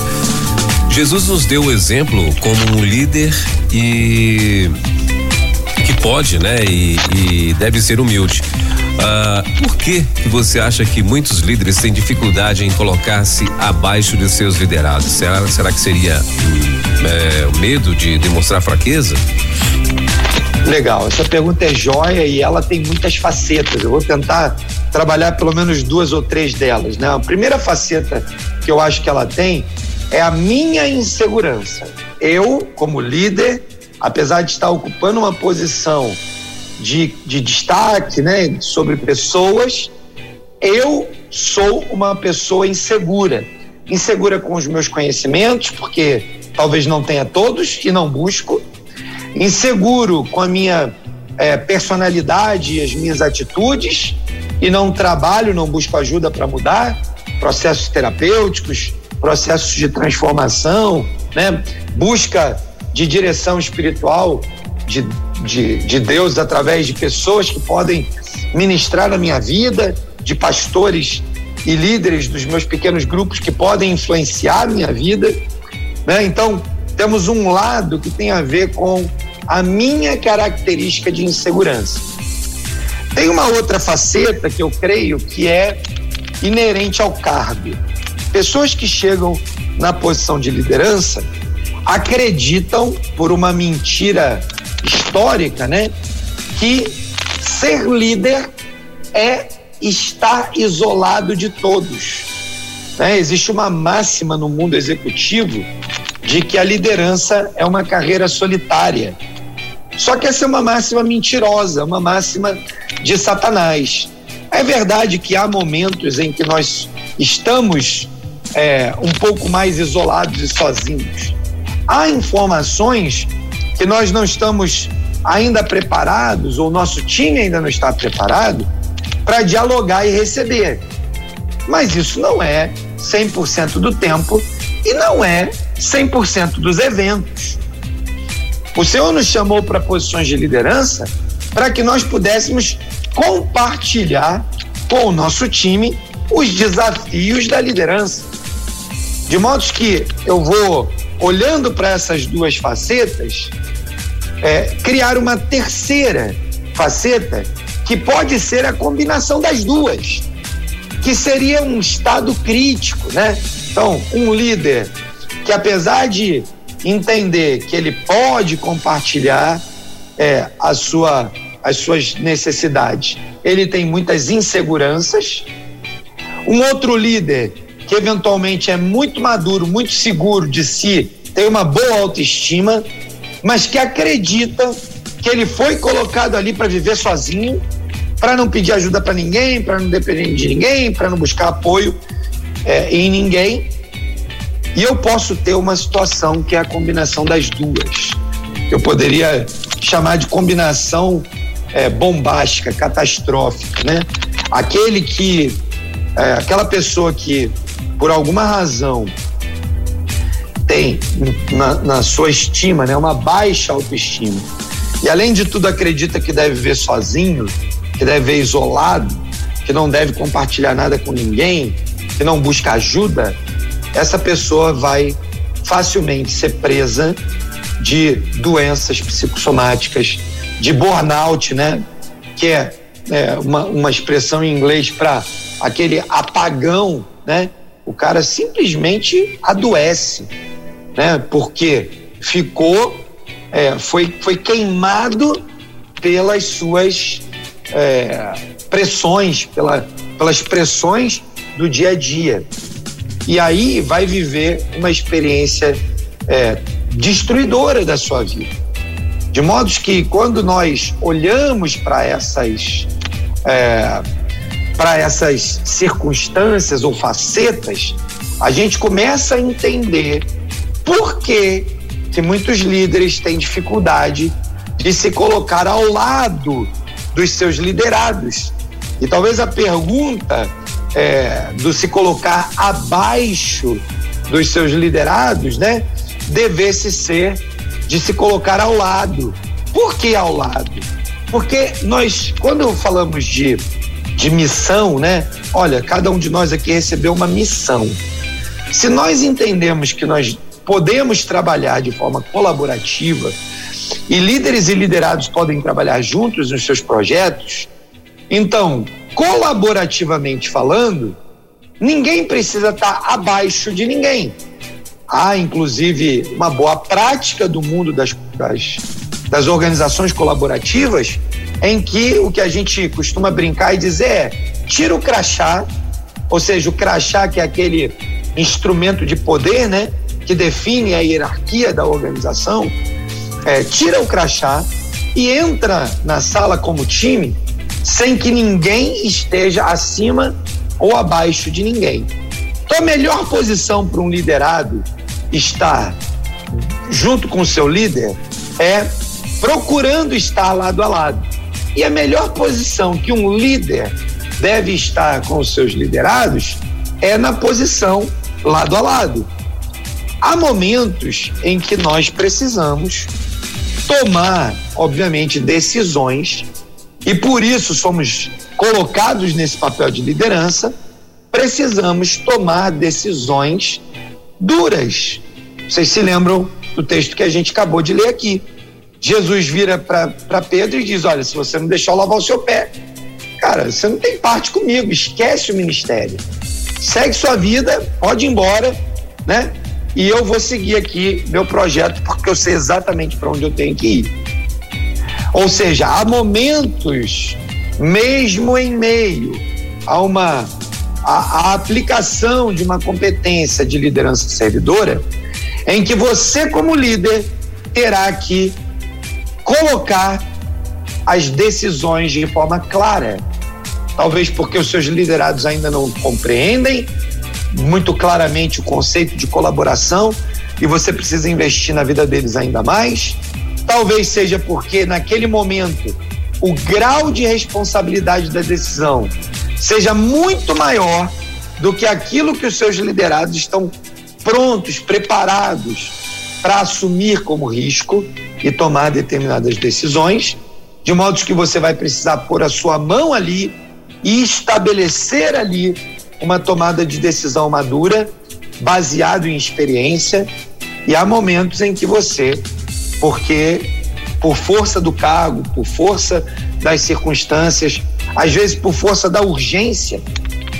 Jesus nos deu o exemplo como um líder e que pode, né, e, e deve ser humilde. Ah, por que, que você acha que muitos líderes têm dificuldade em colocar-se abaixo de seus liderados? Será, será que seria hum, é, o medo de demonstrar fraqueza? Legal, essa pergunta é joia e ela tem muitas facetas. Eu vou tentar trabalhar pelo menos duas ou três delas. Né? A primeira faceta que eu acho que ela tem é a minha insegurança. Eu, como líder, apesar de estar ocupando uma posição de, de destaque né, sobre pessoas, eu sou uma pessoa insegura. Insegura com os meus conhecimentos, porque talvez não tenha todos e não busco. Inseguro com a minha é, personalidade e as minhas atitudes e não trabalho, não busco ajuda para mudar. Processos terapêuticos, processos de transformação, né? busca de direção espiritual de, de, de Deus através de pessoas que podem ministrar na minha vida, de pastores e líderes dos meus pequenos grupos que podem influenciar a minha vida. Né? Então, temos um lado que tem a ver com a minha característica de insegurança. Tem uma outra faceta que eu creio que é inerente ao cargo. Pessoas que chegam na posição de liderança acreditam, por uma mentira histórica, né, que ser líder é estar isolado de todos. Né? Existe uma máxima no mundo executivo de que a liderança é uma carreira solitária. Só que essa é uma máxima mentirosa, uma máxima de Satanás. É verdade que há momentos em que nós estamos é, um pouco mais isolados e sozinhos. Há informações que nós não estamos ainda preparados, ou nosso time ainda não está preparado, para dialogar e receber. Mas isso não é 100% do tempo e não é 100% dos eventos. O Senhor nos chamou para posições de liderança para que nós pudéssemos compartilhar com o nosso time os desafios da liderança. De modo que eu vou olhando para essas duas facetas, é, criar uma terceira faceta que pode ser a combinação das duas, que seria um estado crítico, né? Então, um líder que apesar de entender que ele pode compartilhar é, a sua, as suas necessidades, ele tem muitas inseguranças. Um outro líder que eventualmente é muito maduro, muito seguro de si, tem uma boa autoestima, mas que acredita que ele foi colocado ali para viver sozinho, para não pedir ajuda para ninguém, para não depender de ninguém, para não buscar apoio é, em ninguém. E eu posso ter uma situação que é a combinação das duas. eu poderia chamar de combinação é, bombástica, catastrófica, né? Aquele que, é, aquela pessoa que, por alguma razão, tem na, na sua estima, né, uma baixa autoestima, e além de tudo acredita que deve viver sozinho, que deve viver isolado, que não deve compartilhar nada com ninguém, que não busca ajuda, essa pessoa vai facilmente ser presa de doenças psicossomáticas, de burnout, né? Que é, é uma, uma expressão em inglês para aquele apagão, né? O cara simplesmente adoece, né? Porque ficou, é, foi, foi queimado pelas suas é, pressões, pela, pelas pressões do dia a dia. E aí vai viver uma experiência é, destruidora da sua vida. De modo que quando nós olhamos para essas é, para essas circunstâncias ou facetas, a gente começa a entender por que, que muitos líderes têm dificuldade de se colocar ao lado dos seus liderados. E talvez a pergunta é, do se colocar abaixo dos seus liderados, né, devesse ser de se colocar ao lado. Por que ao lado? Porque nós, quando falamos de, de missão, né? Olha, cada um de nós aqui recebeu uma missão. Se nós entendemos que nós podemos trabalhar de forma colaborativa e líderes e liderados podem trabalhar juntos nos seus projetos, então, colaborativamente falando, ninguém precisa estar abaixo de ninguém. Há inclusive uma boa prática do mundo das, das, das organizações colaborativas em que o que a gente costuma brincar e dizer é tira o crachá, ou seja, o crachá que é aquele instrumento de poder, né, que define a hierarquia da organização, é, tira o crachá e entra na sala como time sem que ninguém esteja acima ou abaixo de ninguém. Então, a melhor posição para um liderado estar junto com o seu líder é procurando estar lado a lado. E a melhor posição que um líder deve estar com os seus liderados é na posição lado a lado. Há momentos em que nós precisamos tomar, obviamente, decisões e por isso somos colocados nesse papel de liderança. Precisamos tomar decisões duras. Vocês se lembram do texto que a gente acabou de ler aqui. Jesus vira para Pedro e diz: Olha, se você não deixar eu lavar o seu pé, cara, você não tem parte comigo, esquece o ministério. Segue sua vida, pode ir embora, né? E eu vou seguir aqui meu projeto porque eu sei exatamente para onde eu tenho que ir. Ou seja, há momentos, mesmo em meio a uma a, a aplicação de uma competência de liderança servidora, em que você, como líder, terá que colocar as decisões de forma clara. Talvez porque os seus liderados ainda não compreendem muito claramente o conceito de colaboração e você precisa investir na vida deles ainda mais. Talvez seja porque naquele momento o grau de responsabilidade da decisão seja muito maior do que aquilo que os seus liderados estão prontos, preparados para assumir como risco e tomar determinadas decisões, de modo que você vai precisar pôr a sua mão ali e estabelecer ali uma tomada de decisão madura, baseado em experiência, e há momentos em que você, porque por força do cargo, por força das circunstâncias, às vezes por força da urgência,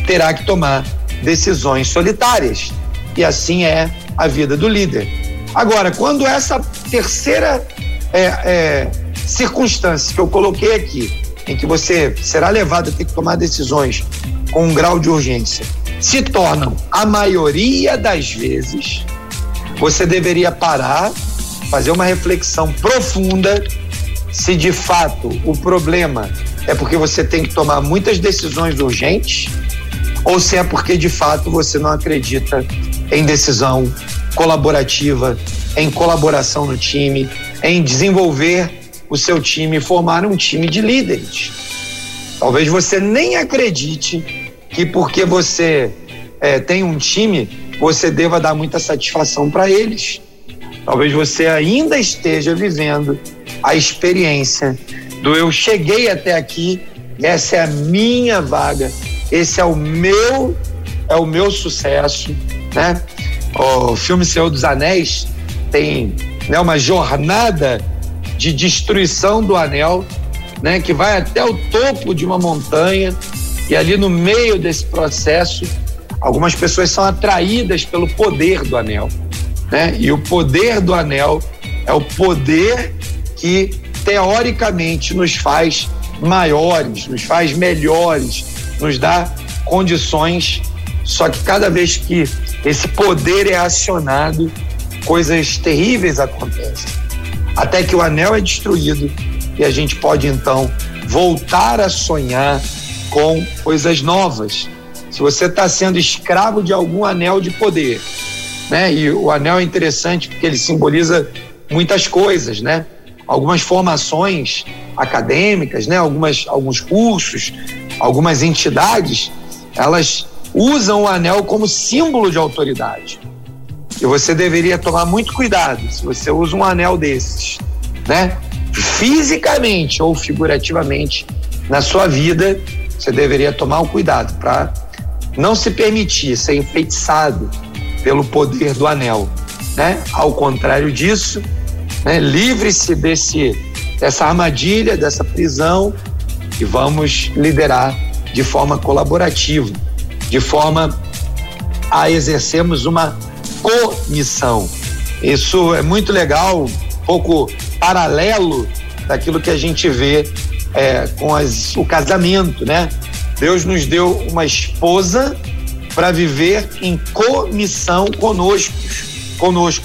terá que tomar decisões solitárias. E assim é a vida do líder. Agora, quando essa terceira é, é, circunstância que eu coloquei aqui, em que você será levado a ter que tomar decisões com um grau de urgência, se tornam a maioria das vezes, você deveria parar, fazer uma reflexão profunda se de fato o problema é porque você tem que tomar muitas decisões urgentes ou se é porque de fato você não acredita em decisão colaborativa, em colaboração no time, em desenvolver o seu time formar um time de líderes. Talvez você nem acredite que porque você é, tem um time, você deva dar muita satisfação para eles. Talvez você ainda esteja vivendo a experiência do eu cheguei até aqui, essa é a minha vaga, esse é o meu é o meu sucesso, né? O filme Senhor dos Anéis tem né, uma jornada de destruição do anel, né, que vai até o topo de uma montanha e ali no meio desse processo algumas pessoas são atraídas pelo poder do anel, né? E o poder do anel é o poder que teoricamente nos faz maiores, nos faz melhores, nos dá condições. Só que cada vez que esse poder é acionado, coisas terríveis acontecem. Até que o anel é destruído e a gente pode então voltar a sonhar com coisas novas. Se você está sendo escravo de algum anel de poder, né? E o anel é interessante porque ele simboliza muitas coisas, né? Algumas formações acadêmicas, né? Algumas, alguns cursos, algumas entidades, elas usam o anel como símbolo de autoridade. E você deveria tomar muito cuidado se você usa um anel desses, né? Fisicamente ou figurativamente na sua vida, você deveria tomar o cuidado para não se permitir ser enfeitiçado pelo poder do anel, né? Ao contrário disso, né? Livre-se desse dessa armadilha, dessa prisão e vamos liderar de forma colaborativa, de forma a exercermos uma comissão. Isso é muito legal, um pouco paralelo daquilo que a gente vê é, com as, o casamento, né? Deus nos deu uma esposa para viver em comissão conosco, conosco.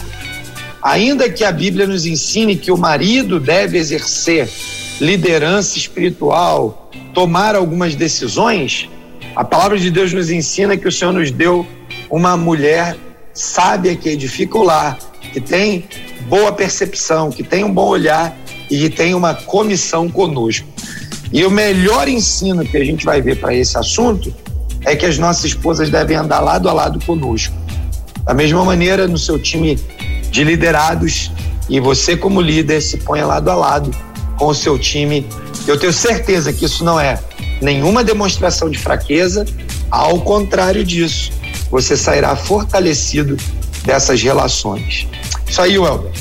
Ainda que a Bíblia nos ensine que o marido deve exercer liderança espiritual, tomar algumas decisões, a palavra de Deus nos ensina que o Senhor nos deu uma mulher sábia que edifica o lar, que tem boa percepção, que tem um bom olhar e que tem uma comissão conosco. E o melhor ensino que a gente vai ver para esse assunto é que as nossas esposas devem andar lado a lado conosco. Da mesma maneira, no seu time de liderados, e você, como líder, se ponha lado a lado com o seu time. Eu tenho certeza que isso não é nenhuma demonstração de fraqueza, ao contrário disso você sairá fortalecido dessas relações. Isso aí, Welber.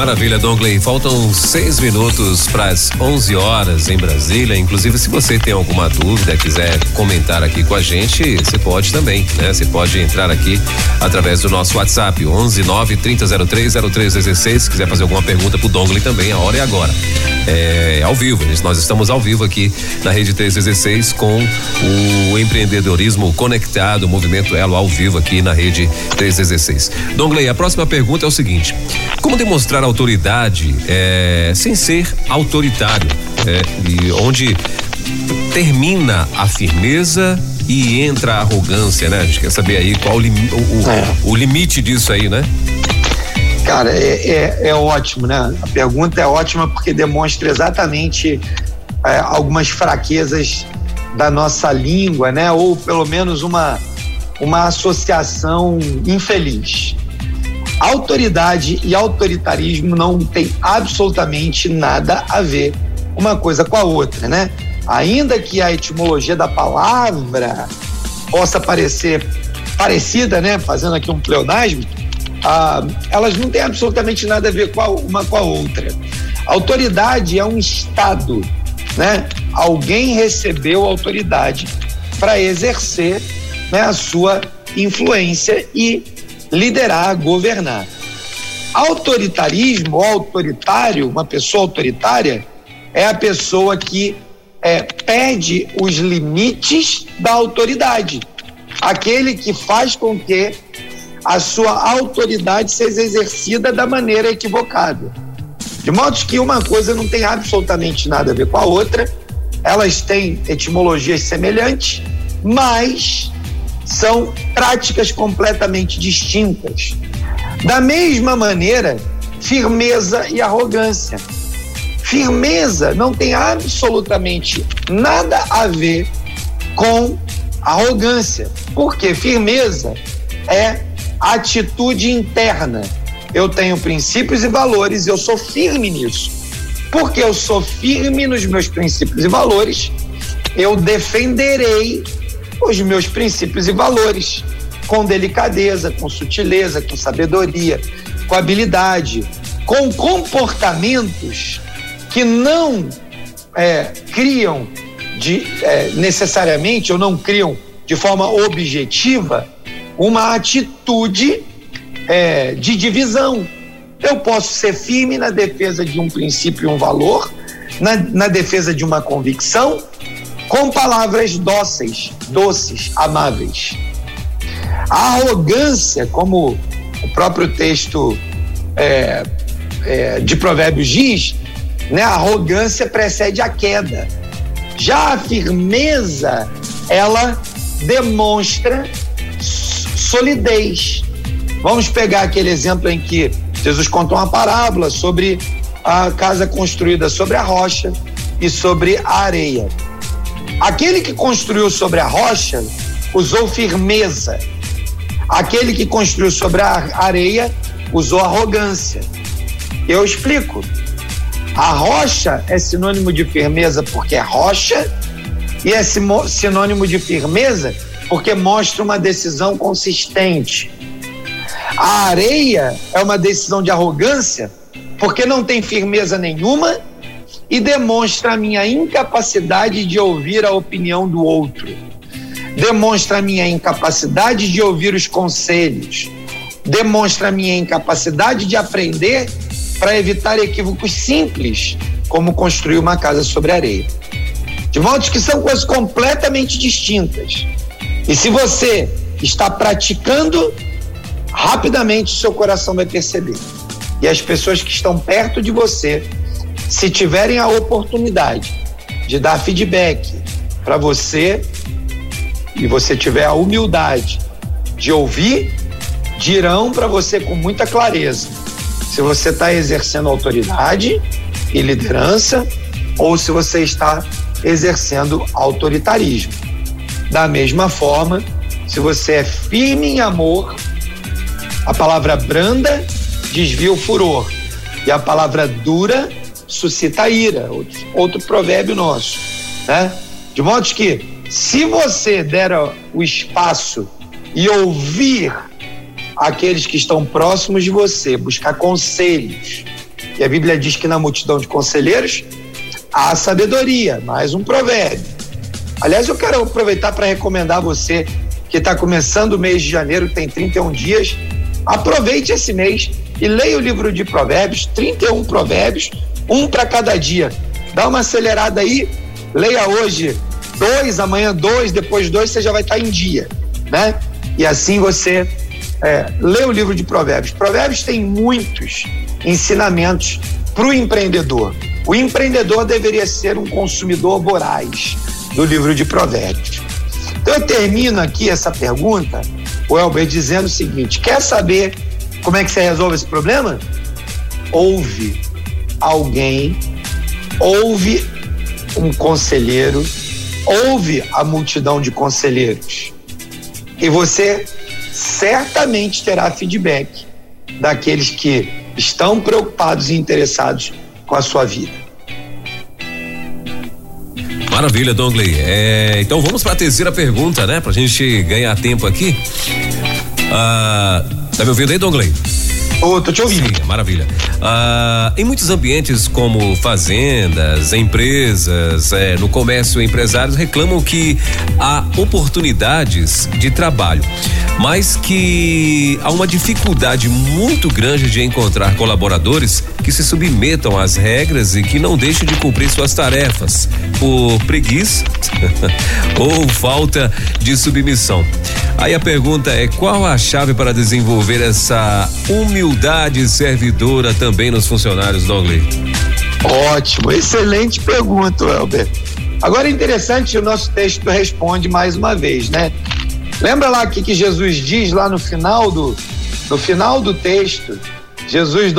Maravilha, Dongley. Faltam seis minutos para as 11 horas em Brasília. Inclusive, se você tem alguma dúvida, quiser comentar aqui com a gente, você pode também, né? Você pode entrar aqui através do nosso WhatsApp, 11 9 3003 0316. Se quiser fazer alguma pergunta pro Dongley também, a hora é agora. É ao vivo, nós estamos ao vivo aqui na Rede 316 com o empreendedorismo conectado, o movimento Elo ao vivo aqui na Rede 316. Dongley, a próxima pergunta é o seguinte: como demonstrar demonstrar autoridade é, sem ser autoritário, é, e onde termina a firmeza e entra a arrogância, né? A gente quer saber aí qual o, o, é. o limite disso aí, né? Cara, é, é, é, ótimo, né? A pergunta é ótima porque demonstra exatamente é, algumas fraquezas da nossa língua, né? Ou pelo menos uma, uma associação infeliz. Autoridade e autoritarismo não tem absolutamente nada a ver uma coisa com a outra, né? Ainda que a etimologia da palavra possa parecer parecida, né? Fazendo aqui um pleonasmo, ah, elas não têm absolutamente nada a ver com a, uma com a outra. Autoridade é um estado, né? Alguém recebeu autoridade para exercer né, a sua influência e liderar, governar. Autoritarismo, autoritário, uma pessoa autoritária, é a pessoa que é, pede os limites da autoridade. Aquele que faz com que a sua autoridade seja exercida da maneira equivocada. De modo que uma coisa não tem absolutamente nada a ver com a outra, elas têm etimologias semelhantes, mas são práticas completamente distintas. Da mesma maneira, firmeza e arrogância. Firmeza não tem absolutamente nada a ver com arrogância, porque firmeza é atitude interna. Eu tenho princípios e valores, eu sou firme nisso. Porque eu sou firme nos meus princípios e valores, eu defenderei os meus princípios e valores com delicadeza, com sutileza, com sabedoria, com habilidade, com comportamentos que não é, criam de, é, necessariamente ou não criam de forma objetiva uma atitude é, de divisão. Eu posso ser firme na defesa de um princípio e um valor, na, na defesa de uma convicção, com palavras dóceis, doces, amáveis. A arrogância, como o próprio texto é, é, de Provérbios diz, né, a arrogância precede a queda. Já a firmeza, ela demonstra solidez. Vamos pegar aquele exemplo em que Jesus contou uma parábola sobre a casa construída sobre a rocha e sobre a areia. Aquele que construiu sobre a rocha usou firmeza. Aquele que construiu sobre a areia usou arrogância. Eu explico. A rocha é sinônimo de firmeza porque é rocha e é sinônimo de firmeza porque mostra uma decisão consistente. A areia é uma decisão de arrogância porque não tem firmeza nenhuma e demonstra a minha incapacidade de ouvir a opinião do outro. Demonstra a minha incapacidade de ouvir os conselhos. Demonstra a minha incapacidade de aprender para evitar equívocos simples, como construir uma casa sobre areia. De modo que são coisas completamente distintas. E se você está praticando, rapidamente seu coração vai perceber. E as pessoas que estão perto de você se tiverem a oportunidade de dar feedback para você e você tiver a humildade de ouvir, dirão para você com muita clareza se você está exercendo autoridade e liderança ou se você está exercendo autoritarismo. Da mesma forma, se você é firme em amor, a palavra branda desvia o furor e a palavra dura suscita ira, outro, provérbio nosso, né? De modo que, se você der o espaço e ouvir aqueles que estão próximos de você, buscar conselhos, e a Bíblia diz que na multidão de conselheiros há sabedoria, mais um provérbio. Aliás, eu quero aproveitar para recomendar a você que está começando o mês de janeiro, tem 31 dias, aproveite esse mês e leia o livro de provérbios, 31 provérbios, um para cada dia. Dá uma acelerada aí, leia hoje dois, amanhã dois, depois dois, você já vai estar tá em dia, né? E assim você é, lê o livro de Provérbios. Provérbios tem muitos ensinamentos para o empreendedor. O empreendedor deveria ser um consumidor voraz do livro de Provérbios. Então eu termino aqui essa pergunta, o Elber, dizendo o seguinte: quer saber como é que você resolve esse problema? Ouve alguém, ouve um conselheiro, ouve a multidão de conselheiros. E você certamente terá feedback daqueles que estão preocupados e interessados com a sua vida. Maravilha, Dongley. É, então vamos para a terceira pergunta, né? Para a gente ganhar tempo aqui. Ah, tá me ouvindo aí, Dongley? Ô, tô te ouvindo. Sim, maravilha. Ah, em muitos ambientes como fazendas, empresas, é, no comércio, empresários reclamam que há oportunidades de trabalho, mas que há uma dificuldade muito grande de encontrar colaboradores que se submetam às regras e que não deixem de cumprir suas tarefas por preguiça ou falta de submissão. Aí a pergunta é: qual a chave para desenvolver essa humildade servidora também nos funcionários, Douglas? Ótimo, excelente pergunta, Elber. Agora é interessante, o nosso texto responde mais uma vez, né? Lembra lá que, que Jesus diz lá no final do, No final do texto, Jesus,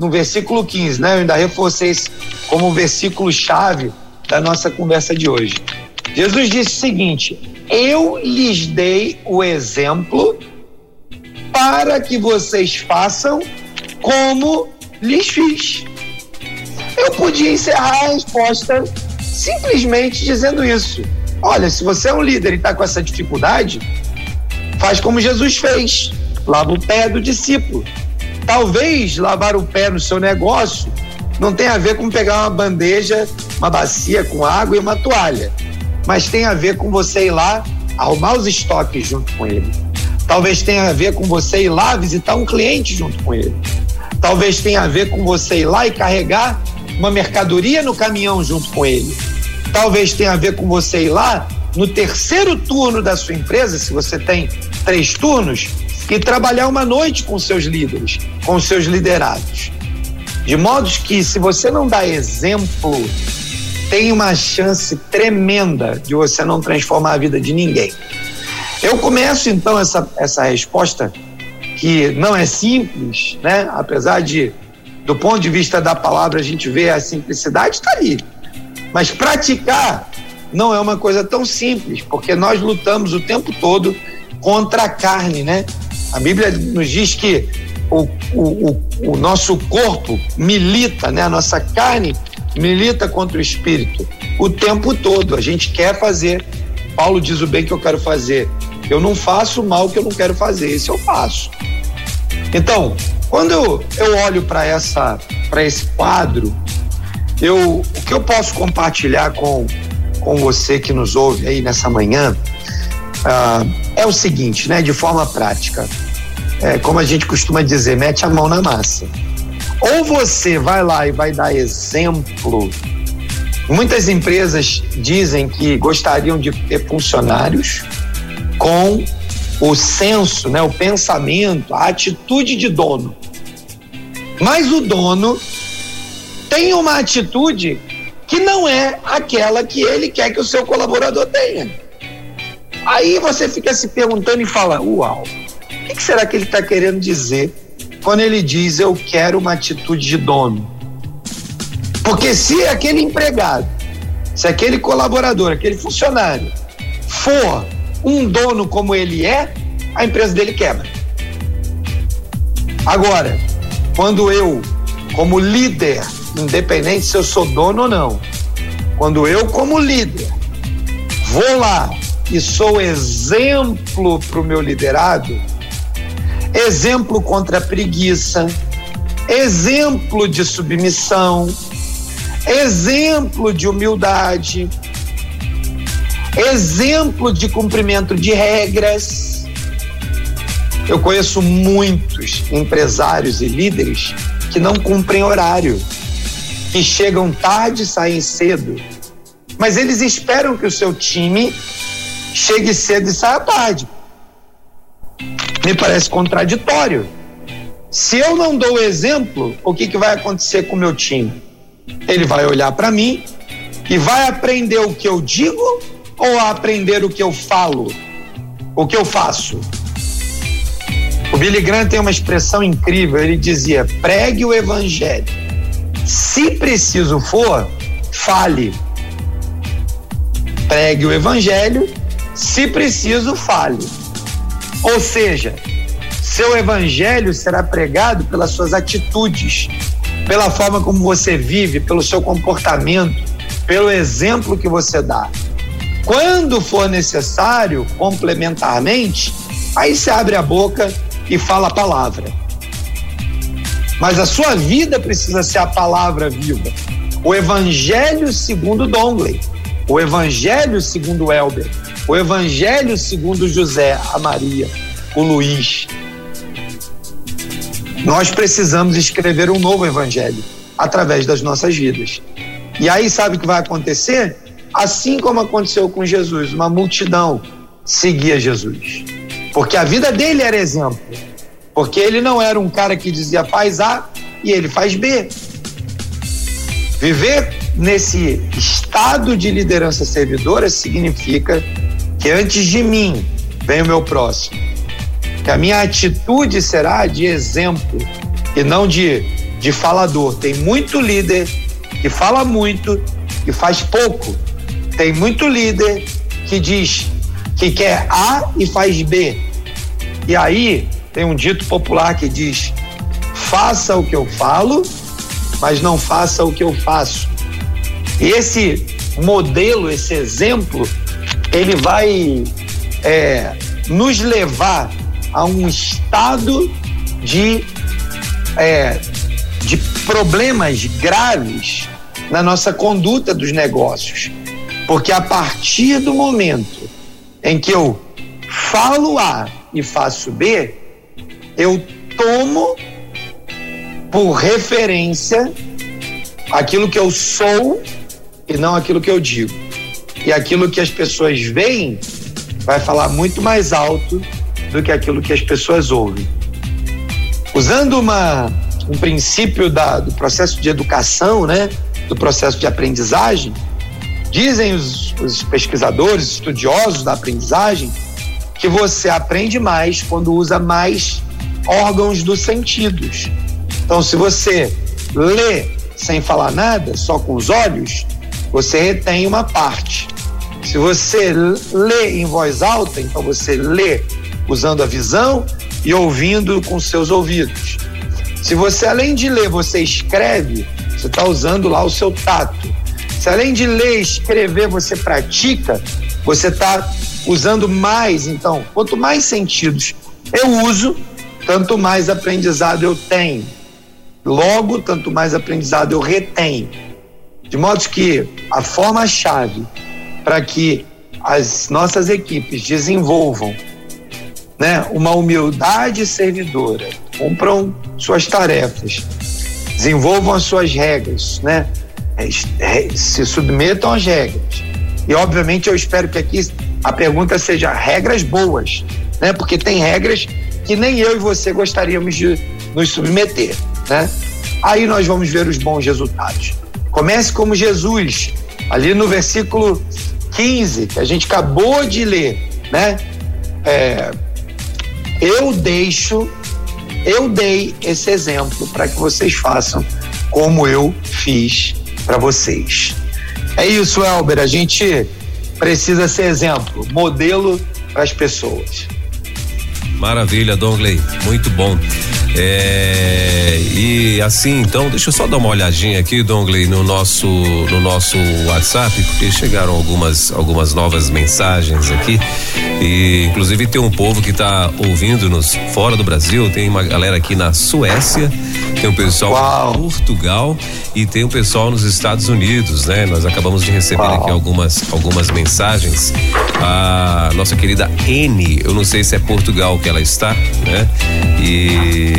no versículo 15, né? Eu ainda reforcei esse como um versículo chave da nossa conversa de hoje. Jesus disse o seguinte: Eu lhes dei o exemplo para que vocês façam como lhes fiz. Eu podia encerrar a resposta simplesmente dizendo isso. Olha, se você é um líder e está com essa dificuldade, faz como Jesus fez: lava o pé do discípulo. Talvez lavar o pé no seu negócio não tenha a ver com pegar uma bandeja, uma bacia com água e uma toalha, mas tem a ver com você ir lá arrumar os estoques junto com ele. Talvez tenha a ver com você ir lá visitar um cliente junto com ele. Talvez tenha a ver com você ir lá e carregar uma mercadoria no caminhão junto com ele. Talvez tenha a ver com você ir lá no terceiro turno da sua empresa, se você tem três turnos, e trabalhar uma noite com seus líderes, com seus liderados. De modo que, se você não dá exemplo, tem uma chance tremenda de você não transformar a vida de ninguém. Eu começo então essa, essa resposta, que não é simples, né? apesar de, do ponto de vista da palavra, a gente vê a simplicidade, está ali. Mas praticar não é uma coisa tão simples, porque nós lutamos o tempo todo contra a carne, né? A Bíblia nos diz que o, o, o, nosso corpo milita, né? A nossa carne milita contra o espírito o tempo todo. A gente quer fazer. Paulo diz o bem que eu quero fazer. Eu não faço mal que eu não quero fazer. Esse eu faço. Então, quando eu, eu olho para essa para esse quadro, eu o que eu posso compartilhar com com você que nos ouve aí nessa manhã ah, é o seguinte, né? De forma prática, é, como a gente costuma dizer, mete a mão na massa. Ou você vai lá e vai dar exemplo. Muitas empresas dizem que gostariam de ter funcionários com o senso, né, o pensamento, a atitude de dono. Mas o dono tem uma atitude que não é aquela que ele quer que o seu colaborador tenha. Aí você fica se perguntando e fala: Uau, o que, será que ele está querendo dizer quando ele diz eu quero uma atitude de dono? Porque se aquele empregado, se aquele colaborador, aquele funcionário for um dono como ele é, a empresa dele quebra. Agora, quando eu, como líder, independente se eu sou dono ou não. Quando eu, como líder, vou lá e sou exemplo para o meu liderado, exemplo contra a preguiça, exemplo de submissão, exemplo de humildade, exemplo de cumprimento de regras. Eu conheço muitos empresários e líderes que não cumprem horário que chegam tarde e saem cedo, mas eles esperam que o seu time chegue cedo e saia tarde. Me parece contraditório. Se eu não dou o exemplo, o que, que vai acontecer com o meu time? Ele vai olhar para mim e vai aprender o que eu digo ou aprender o que eu falo, o que eu faço. O Billy Graham tem uma expressão incrível. Ele dizia: pregue o evangelho se preciso for, fale. Pregue o evangelho, se preciso, fale. Ou seja, seu evangelho será pregado pelas suas atitudes, pela forma como você vive, pelo seu comportamento, pelo exemplo que você dá. Quando for necessário, complementarmente, aí se abre a boca e fala a palavra. Mas a sua vida precisa ser a palavra viva. O Evangelho segundo Dongley, o Evangelho segundo Elber, o Evangelho segundo José, a Maria, o Luiz. Nós precisamos escrever um novo Evangelho através das nossas vidas. E aí, sabe o que vai acontecer? Assim como aconteceu com Jesus, uma multidão seguia Jesus. Porque a vida dele era exemplo. Porque ele não era um cara que dizia faz A e ele faz B. Viver nesse estado de liderança servidora significa que antes de mim vem o meu próximo. que a minha atitude será de exemplo e não de, de falador. Tem muito líder que fala muito e faz pouco. Tem muito líder que diz que quer A e faz B. E aí tem um dito popular que diz: faça o que eu falo, mas não faça o que eu faço. E esse modelo, esse exemplo, ele vai é, nos levar a um estado de, é, de problemas graves na nossa conduta dos negócios. Porque a partir do momento em que eu falo A e faço B, eu tomo por referência aquilo que eu sou e não aquilo que eu digo. E aquilo que as pessoas veem vai falar muito mais alto do que aquilo que as pessoas ouvem. Usando uma, um princípio da, do processo de educação, né, do processo de aprendizagem, dizem os, os pesquisadores, estudiosos da aprendizagem, que você aprende mais quando usa mais órgãos dos sentidos. Então, se você lê sem falar nada, só com os olhos, você retém uma parte. Se você lê em voz alta, então você lê usando a visão e ouvindo com seus ouvidos. Se você, além de ler, você escreve, você está usando lá o seu tato. Se além de ler escrever, você pratica, você está usando mais. Então, quanto mais sentidos eu uso, tanto mais aprendizado eu tenho. Logo, tanto mais aprendizado eu retenho. De modo que a forma-chave para que as nossas equipes desenvolvam né, uma humildade servidora, cumpram suas tarefas, desenvolvam as suas regras, né, se submetam às regras. E obviamente eu espero que aqui a pergunta seja regras boas, né, porque tem regras que nem eu e você gostaríamos de nos submeter, né? Aí nós vamos ver os bons resultados. Comece como Jesus, ali no versículo 15, que a gente acabou de ler, né? É, eu deixo, eu dei esse exemplo para que vocês façam como eu fiz para vocês. É isso, Elber. A gente precisa ser exemplo, modelo para as pessoas. Maravilha, Dongley. Muito bom. É, e assim, então, deixa eu só dar uma olhadinha aqui, Dongley, no nosso no nosso WhatsApp, porque chegaram algumas algumas novas mensagens aqui. E inclusive tem um povo que está ouvindo-nos fora do Brasil, tem uma galera aqui na Suécia, tem um pessoal Uau. em Portugal e tem um pessoal nos Estados Unidos, né? Nós acabamos de receber Uau. aqui algumas algumas mensagens. A nossa querida N, eu não sei se é Portugal que ela está, né? E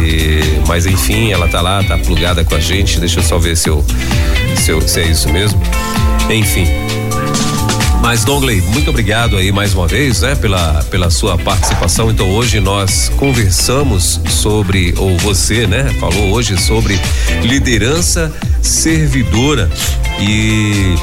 mas enfim, ela tá lá, tá plugada com a gente. Deixa eu só ver se eu se, eu, se é isso mesmo. Enfim, mas Dongley, muito obrigado aí mais uma vez, né, pela, pela sua participação. Então hoje nós conversamos sobre, ou você, né, falou hoje sobre liderança servidora e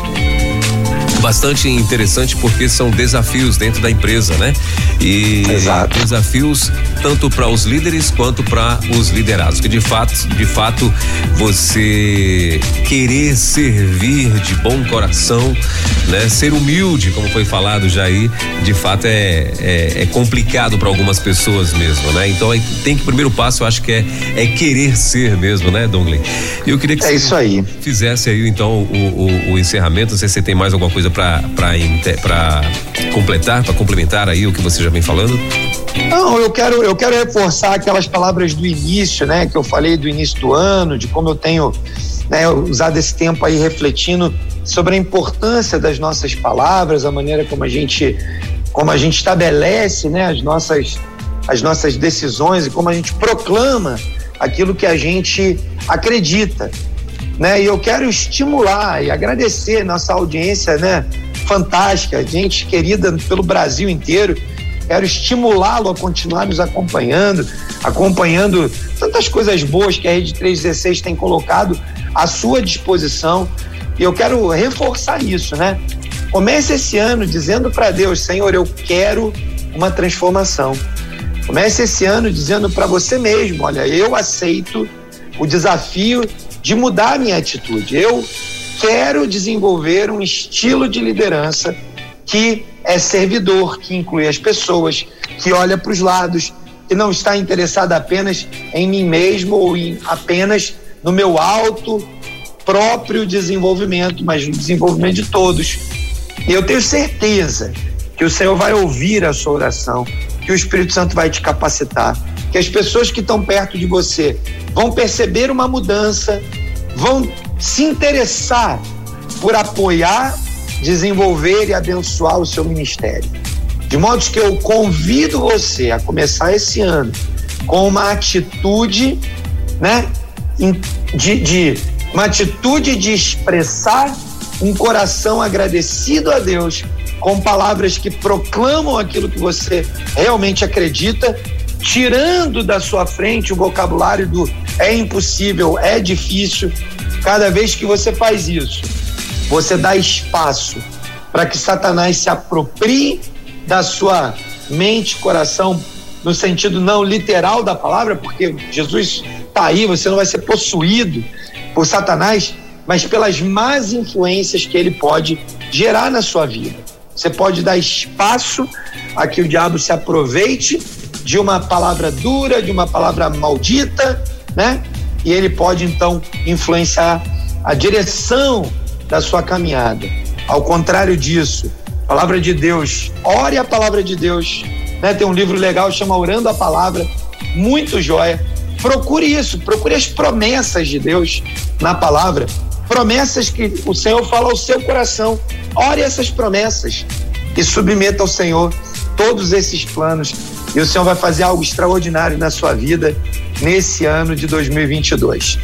bastante interessante porque são desafios dentro da empresa, né? E Exato. desafios tanto para os líderes quanto para os liderados. Que de fato, de fato, você querer servir de bom coração, né? Ser humilde, como foi falado já aí, de fato é, é, é complicado para algumas pessoas mesmo, né? Então tem que o primeiro passo, eu acho que é, é querer ser mesmo, né, Dongley? E eu queria que é isso aí. fizesse aí então o, o, o encerramento. Não sei se você tem mais alguma coisa para para completar, para complementar aí o que você já vem falando. Não, eu quero, eu quero reforçar aquelas palavras do início, né? Que eu falei do início do ano, de como eu tenho né, usado esse tempo aí refletindo sobre a importância das nossas palavras, a maneira como a gente, como a gente estabelece, né, as nossas, as nossas decisões e como a gente proclama aquilo que a gente acredita, né? E eu quero estimular e agradecer nossa audiência, né, fantástica, gente querida pelo Brasil inteiro Quero estimulá-lo a continuar nos acompanhando, acompanhando tantas coisas boas que a Rede 316 tem colocado à sua disposição. E eu quero reforçar isso, né? Comece esse ano dizendo para Deus, Senhor, eu quero uma transformação. Comece esse ano dizendo para você mesmo: olha, eu aceito o desafio de mudar a minha atitude. Eu quero desenvolver um estilo de liderança que é servidor, que inclui as pessoas, que olha para os lados, que não está interessado apenas em mim mesmo ou em apenas no meu alto próprio desenvolvimento, mas no desenvolvimento de todos. E eu tenho certeza que o Senhor vai ouvir a sua oração, que o Espírito Santo vai te capacitar, que as pessoas que estão perto de você vão perceber uma mudança, vão se interessar por apoiar, desenvolver e abençoar o seu ministério. De modo que eu convido você a começar esse ano com uma atitude, né, de, de uma atitude de expressar um coração agradecido a Deus com palavras que proclamam aquilo que você realmente acredita, tirando da sua frente o vocabulário do é impossível, é difícil. Cada vez que você faz isso, você dá espaço para que Satanás se aproprie da sua mente, coração, no sentido não literal da palavra, porque Jesus está aí, você não vai ser possuído por Satanás, mas pelas más influências que ele pode gerar na sua vida. Você pode dar espaço a que o diabo se aproveite de uma palavra dura, de uma palavra maldita, né? E ele pode então influenciar a direção da sua caminhada. Ao contrário disso, palavra de Deus, ore a palavra de Deus, né? Tem um livro legal chama Orando a Palavra, muito joia. Procure isso, procure as promessas de Deus na palavra promessas que o Senhor fala ao seu coração. Ore essas promessas e submeta ao Senhor todos esses planos e o Senhor vai fazer algo extraordinário na sua vida nesse ano de 2022.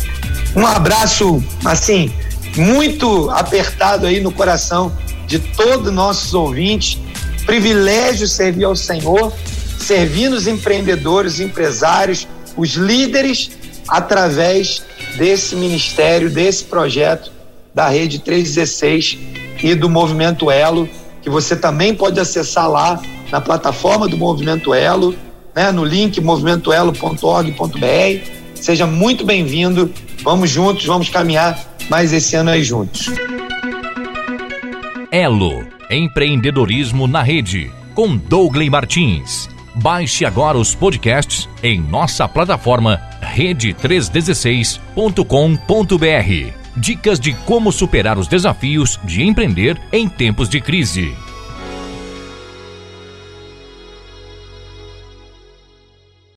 Um abraço, assim, muito apertado aí no coração de todos nossos ouvintes. Privilégio servir ao Senhor, servindo os empreendedores, empresários, os líderes através desse ministério, desse projeto da Rede 316 e do Movimento Elo, que você também pode acessar lá na plataforma do Movimento Elo, né, no link movimentoelo.org.br. Seja muito bem-vindo. Vamos juntos, vamos caminhar mais esse ano aí juntos. Elo, empreendedorismo na rede, com Douglas Martins. Baixe agora os podcasts em nossa plataforma rede316.com.br. Dicas de como superar os desafios de empreender em tempos de crise.